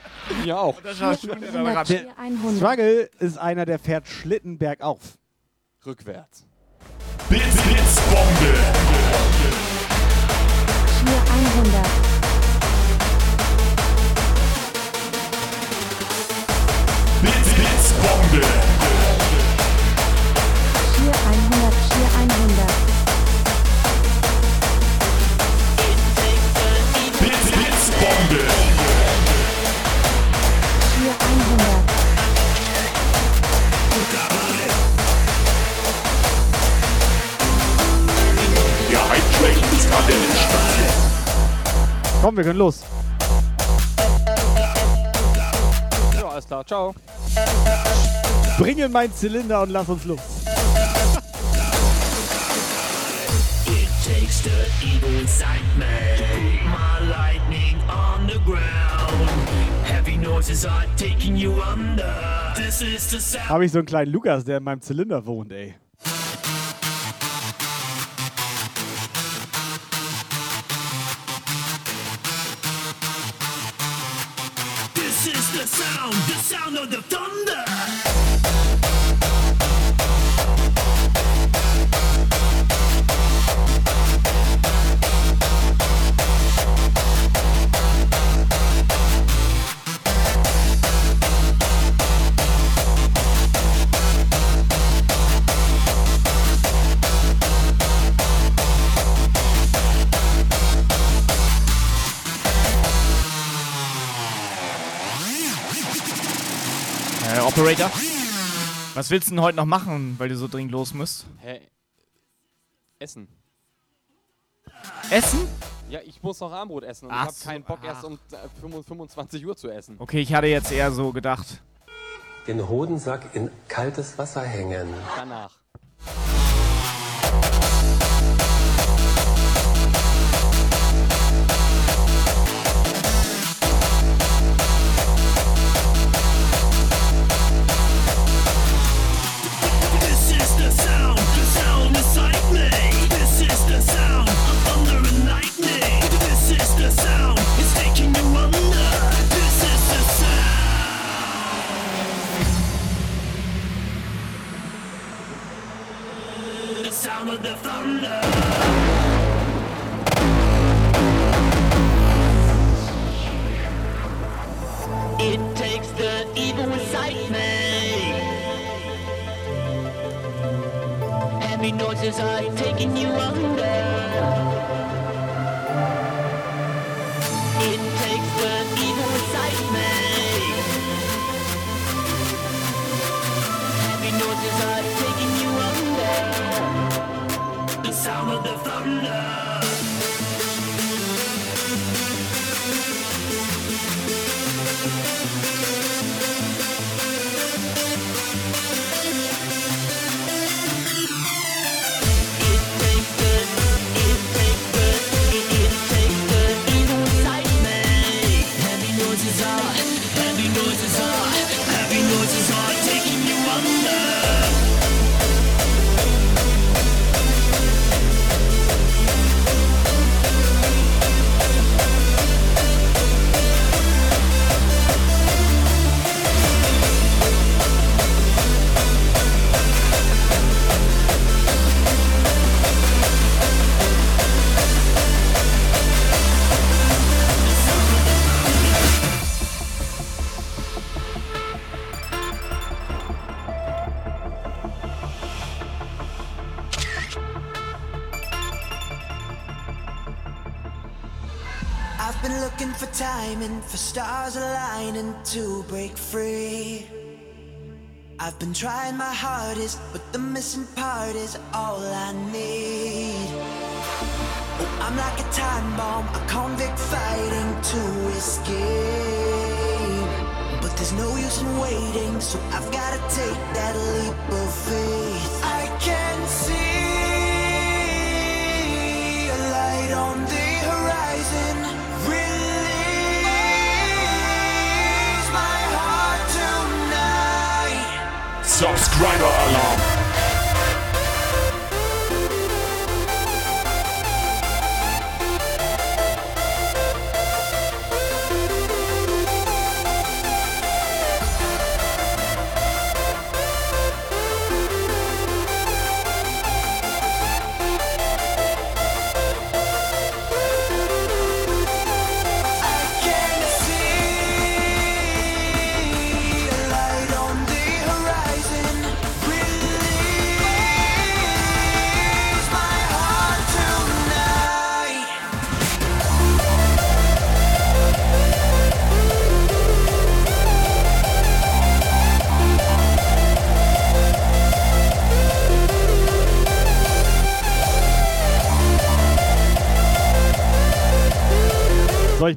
mir auch. Das war schon wieder 100. Struggle ist einer, der fährt Schlitten bergauf. Rückwärts. Blitz, Blitzbombe! 100. Bombe. Schier 100, Schier 100. Blitz, Blitz, Bombe. Schier 100. Komm, wir können los. Alles klar. Ciao. Bringen meinen Zylinder und lass uns los. It takes the evil inside me to put my lightning on the ground. Heavy noises are taking you under. This is the sound. Habe ich so einen kleinen Lukas, der in meinem Zylinder wohnt, ey. Operator? Was willst du denn heute noch machen, weil du so dringend los musst? Hä? Essen. Essen? Ja, ich muss noch Armbrot essen und Ach ich habe so, keinen Bock ah. erst um äh, 25 Uhr zu essen. Okay, ich hatte jetzt eher so gedacht. Den Hodensack in kaltes Wasser hängen. Danach. Noises are taking you under. The sound of the thunder. Stars aligning to break free. I've been trying my hardest, but the missing part is all I need. I'm like a time bomb, a convict fighting to escape. But there's no use in waiting, so I've gotta take that leap of faith. I can see a light on Subscriber Alarm.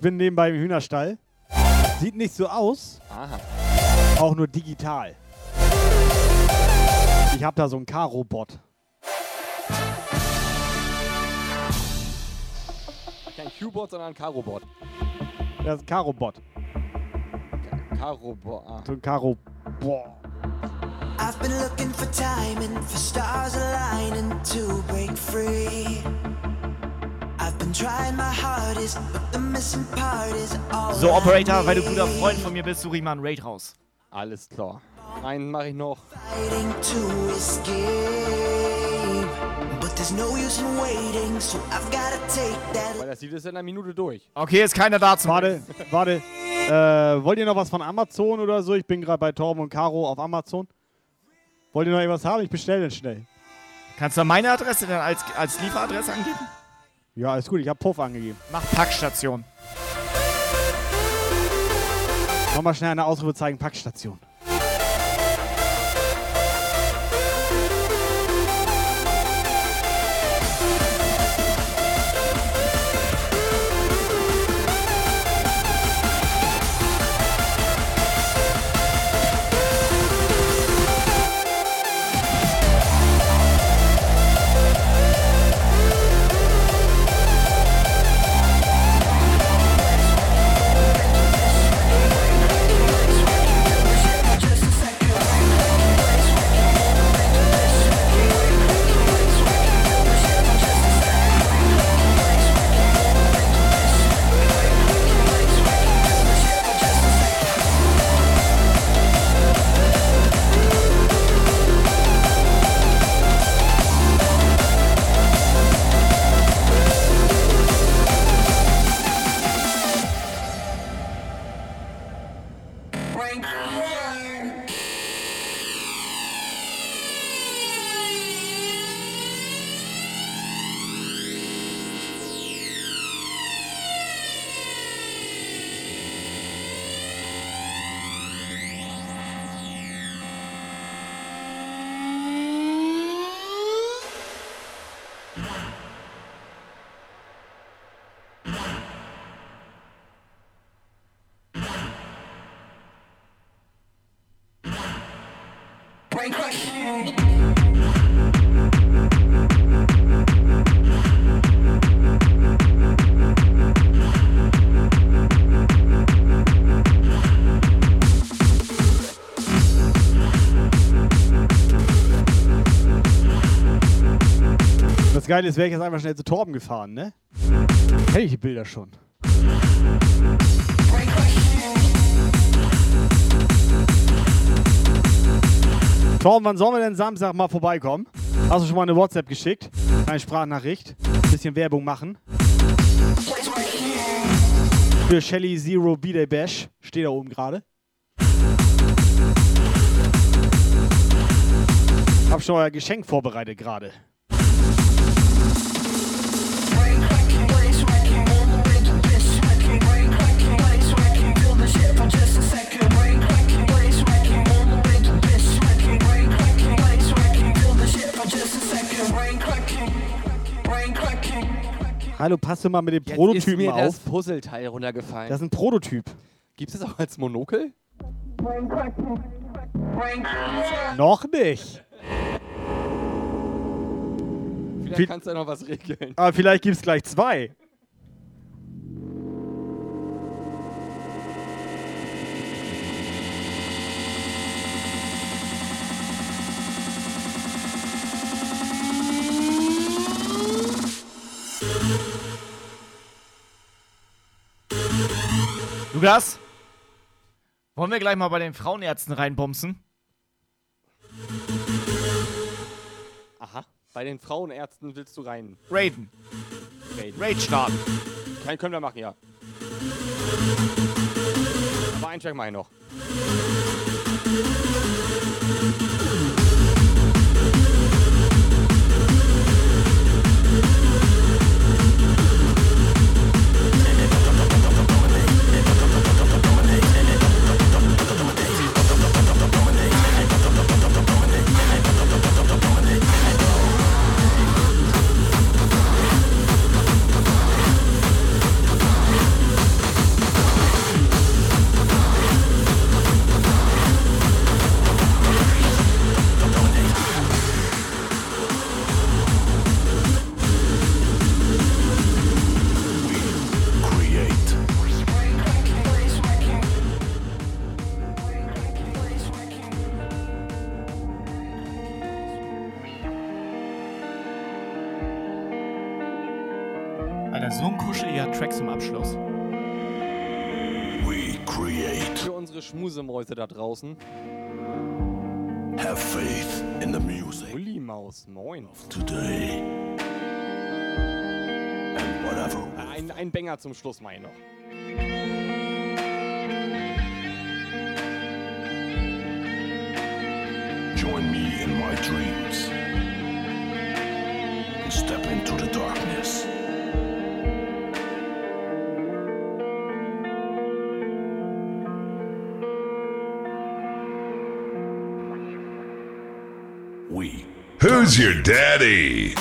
Bin nebenbei im Hühnerstall. Sieht nicht so aus. Aha. Auch nur digital. Ich habe da so einen Karo-Bot. Kein Q-Bot, sondern ein Karo-Bot. Das ist ein Karo-Bot. Karo-Bot. Ah. So ein Karo. Boah. I've been looking for timing, for stars aligning to break free. So, Operator, weil du guter Freund von mir bist, suche ich mal einen Raid raus. Alles klar. Einen mache ich noch. Fighting to escape, but there's no use in waiting, so I've gotta take that. Weil das Lied ist in einer Minute durch. Okay, ist keiner da zum Warte, warte. Äh, wollt ihr noch was von Amazon oder so? Ich bin gerade bei Torben und Caro auf Amazon. Wollt ihr noch irgendwas haben? Ich bestelle den schnell. Kannst du meine Adresse dann als, als Lieferadresse angeben? Ja, ist gut. Ich habe Puff angegeben. Mach Packstation. Nochmal schnell eine Ausrufezeichen Packstation. Das Geile ist, wäre ich jetzt einfach schnell zu Torben gefahren, ne? Hätte ich die Bilder schon. Torben, wann sollen wir denn Samstag mal vorbeikommen? Hast du schon mal eine WhatsApp geschickt? Eine Sprachnachricht? Bisschen Werbung machen? Für Shelly Zero B-Day Bash. Steht da oben gerade. Hab schon euer Geschenk vorbereitet gerade. Hallo, passt du mal mit dem Jetzt ist Prototypen mir das auf. Puzzleteil runtergefallen. Das ist ein Prototyp. Gibt es auch als Monokel? Noch nicht. Vielleicht Viel- kannst du ja noch was regeln. Aber vielleicht gibt es gleich zwei. Lukas? Wollen wir gleich mal bei den Frauenärzten reinbumsen? Aha. Bei den Frauenärzten willst du rein. Raiden. Raiden. Raid starten. Kein können wir machen, ja. Aber einen Track mach ich noch. Schmusemäuse da draußen. Have faith in the music. Uli Maus, moin. Today. And whatever. Ein, ein Banger zum Schluss, meine noch. Join me in my dreams. And step into the darkness. Who's your daddy?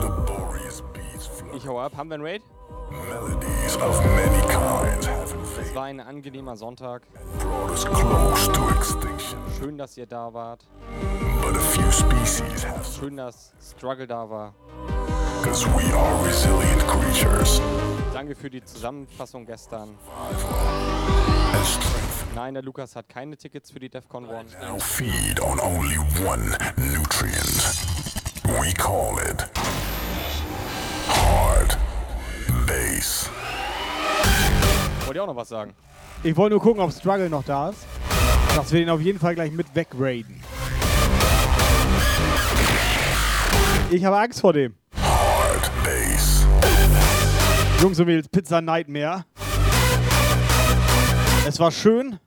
Laborious beats Ich hau ab. Haben wir einen Raid? melodies of many kinds have Es war ein angenehmer Sonntag. Schön, dass ihr da wart. But a few species have Schön, dass Struggle da war. because we are resilient creatures. Danke für die Zusammenfassung gestern. Nein, der Lukas hat keine Tickets für die DEFCON One. now feed on only one nutrient. We call it hard bass. Wollt ihr auch noch was sagen? Ich wollte nur gucken, ob Struggle noch da ist. Dass wir den auf jeden Fall gleich mit wegraiden. Ich habe Angst vor dem. Hard bass. Jungs und Mädels, Pizza Nightmare. Es war schön.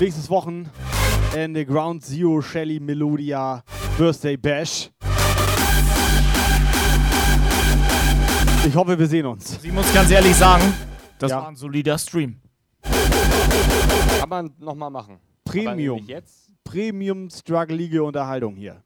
Nächstes Wochenende Ground Zero Shelly Melodia Birthday Bash. Ich hoffe, wir sehen uns. Ich muss ganz ehrlich sagen, das Ja. war ein solider Stream. Kann man nochmal machen. Premium. Premium Struggle Unterhaltung hier.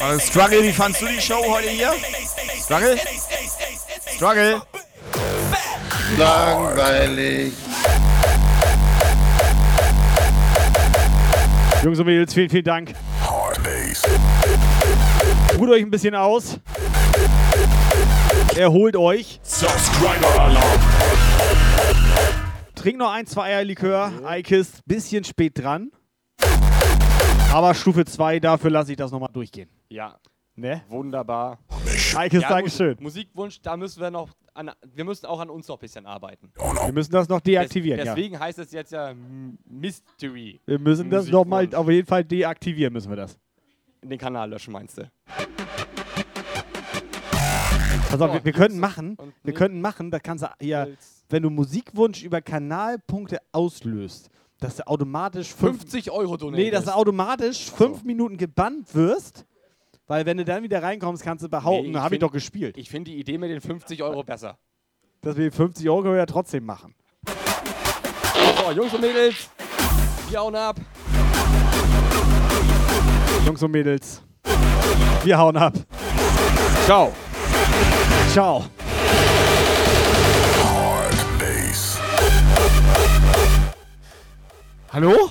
Also Struggle, wie fandst du die Show heute hier? Struggle? Struggle? Langweilig. Jungs und Mädels, vielen, vielen Dank. Ruht euch ein bisschen aus. Erholt euch. Subscriber Alarm. Trinkt noch ein, zwei Eierlikör. Eikist, bisschen spät dran. Aber Stufe 2, dafür lasse ich das nochmal durchgehen. Ja. Ne? Wunderbar. Eikist, Ja, Dankeschön. Mus- Musikwunsch, da müssen wir noch an, wir müssen auch an uns noch ein bisschen arbeiten. Wir müssen das noch deaktivieren, Des, ja. Deswegen heißt es jetzt ja Mystery. Wir müssen das nochmal auf jeden Fall deaktivieren, müssen wir das. Den Kanal löschen, meinst du? Pass auf, So, wir, wir könnten machen, wir könnten machen, da kannst du hier, wenn du Musikwunsch über Kanalpunkte auslöst, dass du automatisch fünf- 50 Euro donatest. Nee, dass du automatisch fünf Minuten gebannt wirst, weil wenn du dann wieder reinkommst, kannst du behaupten, Nee, habe ich doch gespielt. Ich finde die Idee mit den 50 Euro besser. Dass wir 50 Euro können wir ja trotzdem machen. So, Jungs und Mädels, wir hauen ab. Jungs und Mädels, wir hauen ab. Ciao. Ciao. Hallo?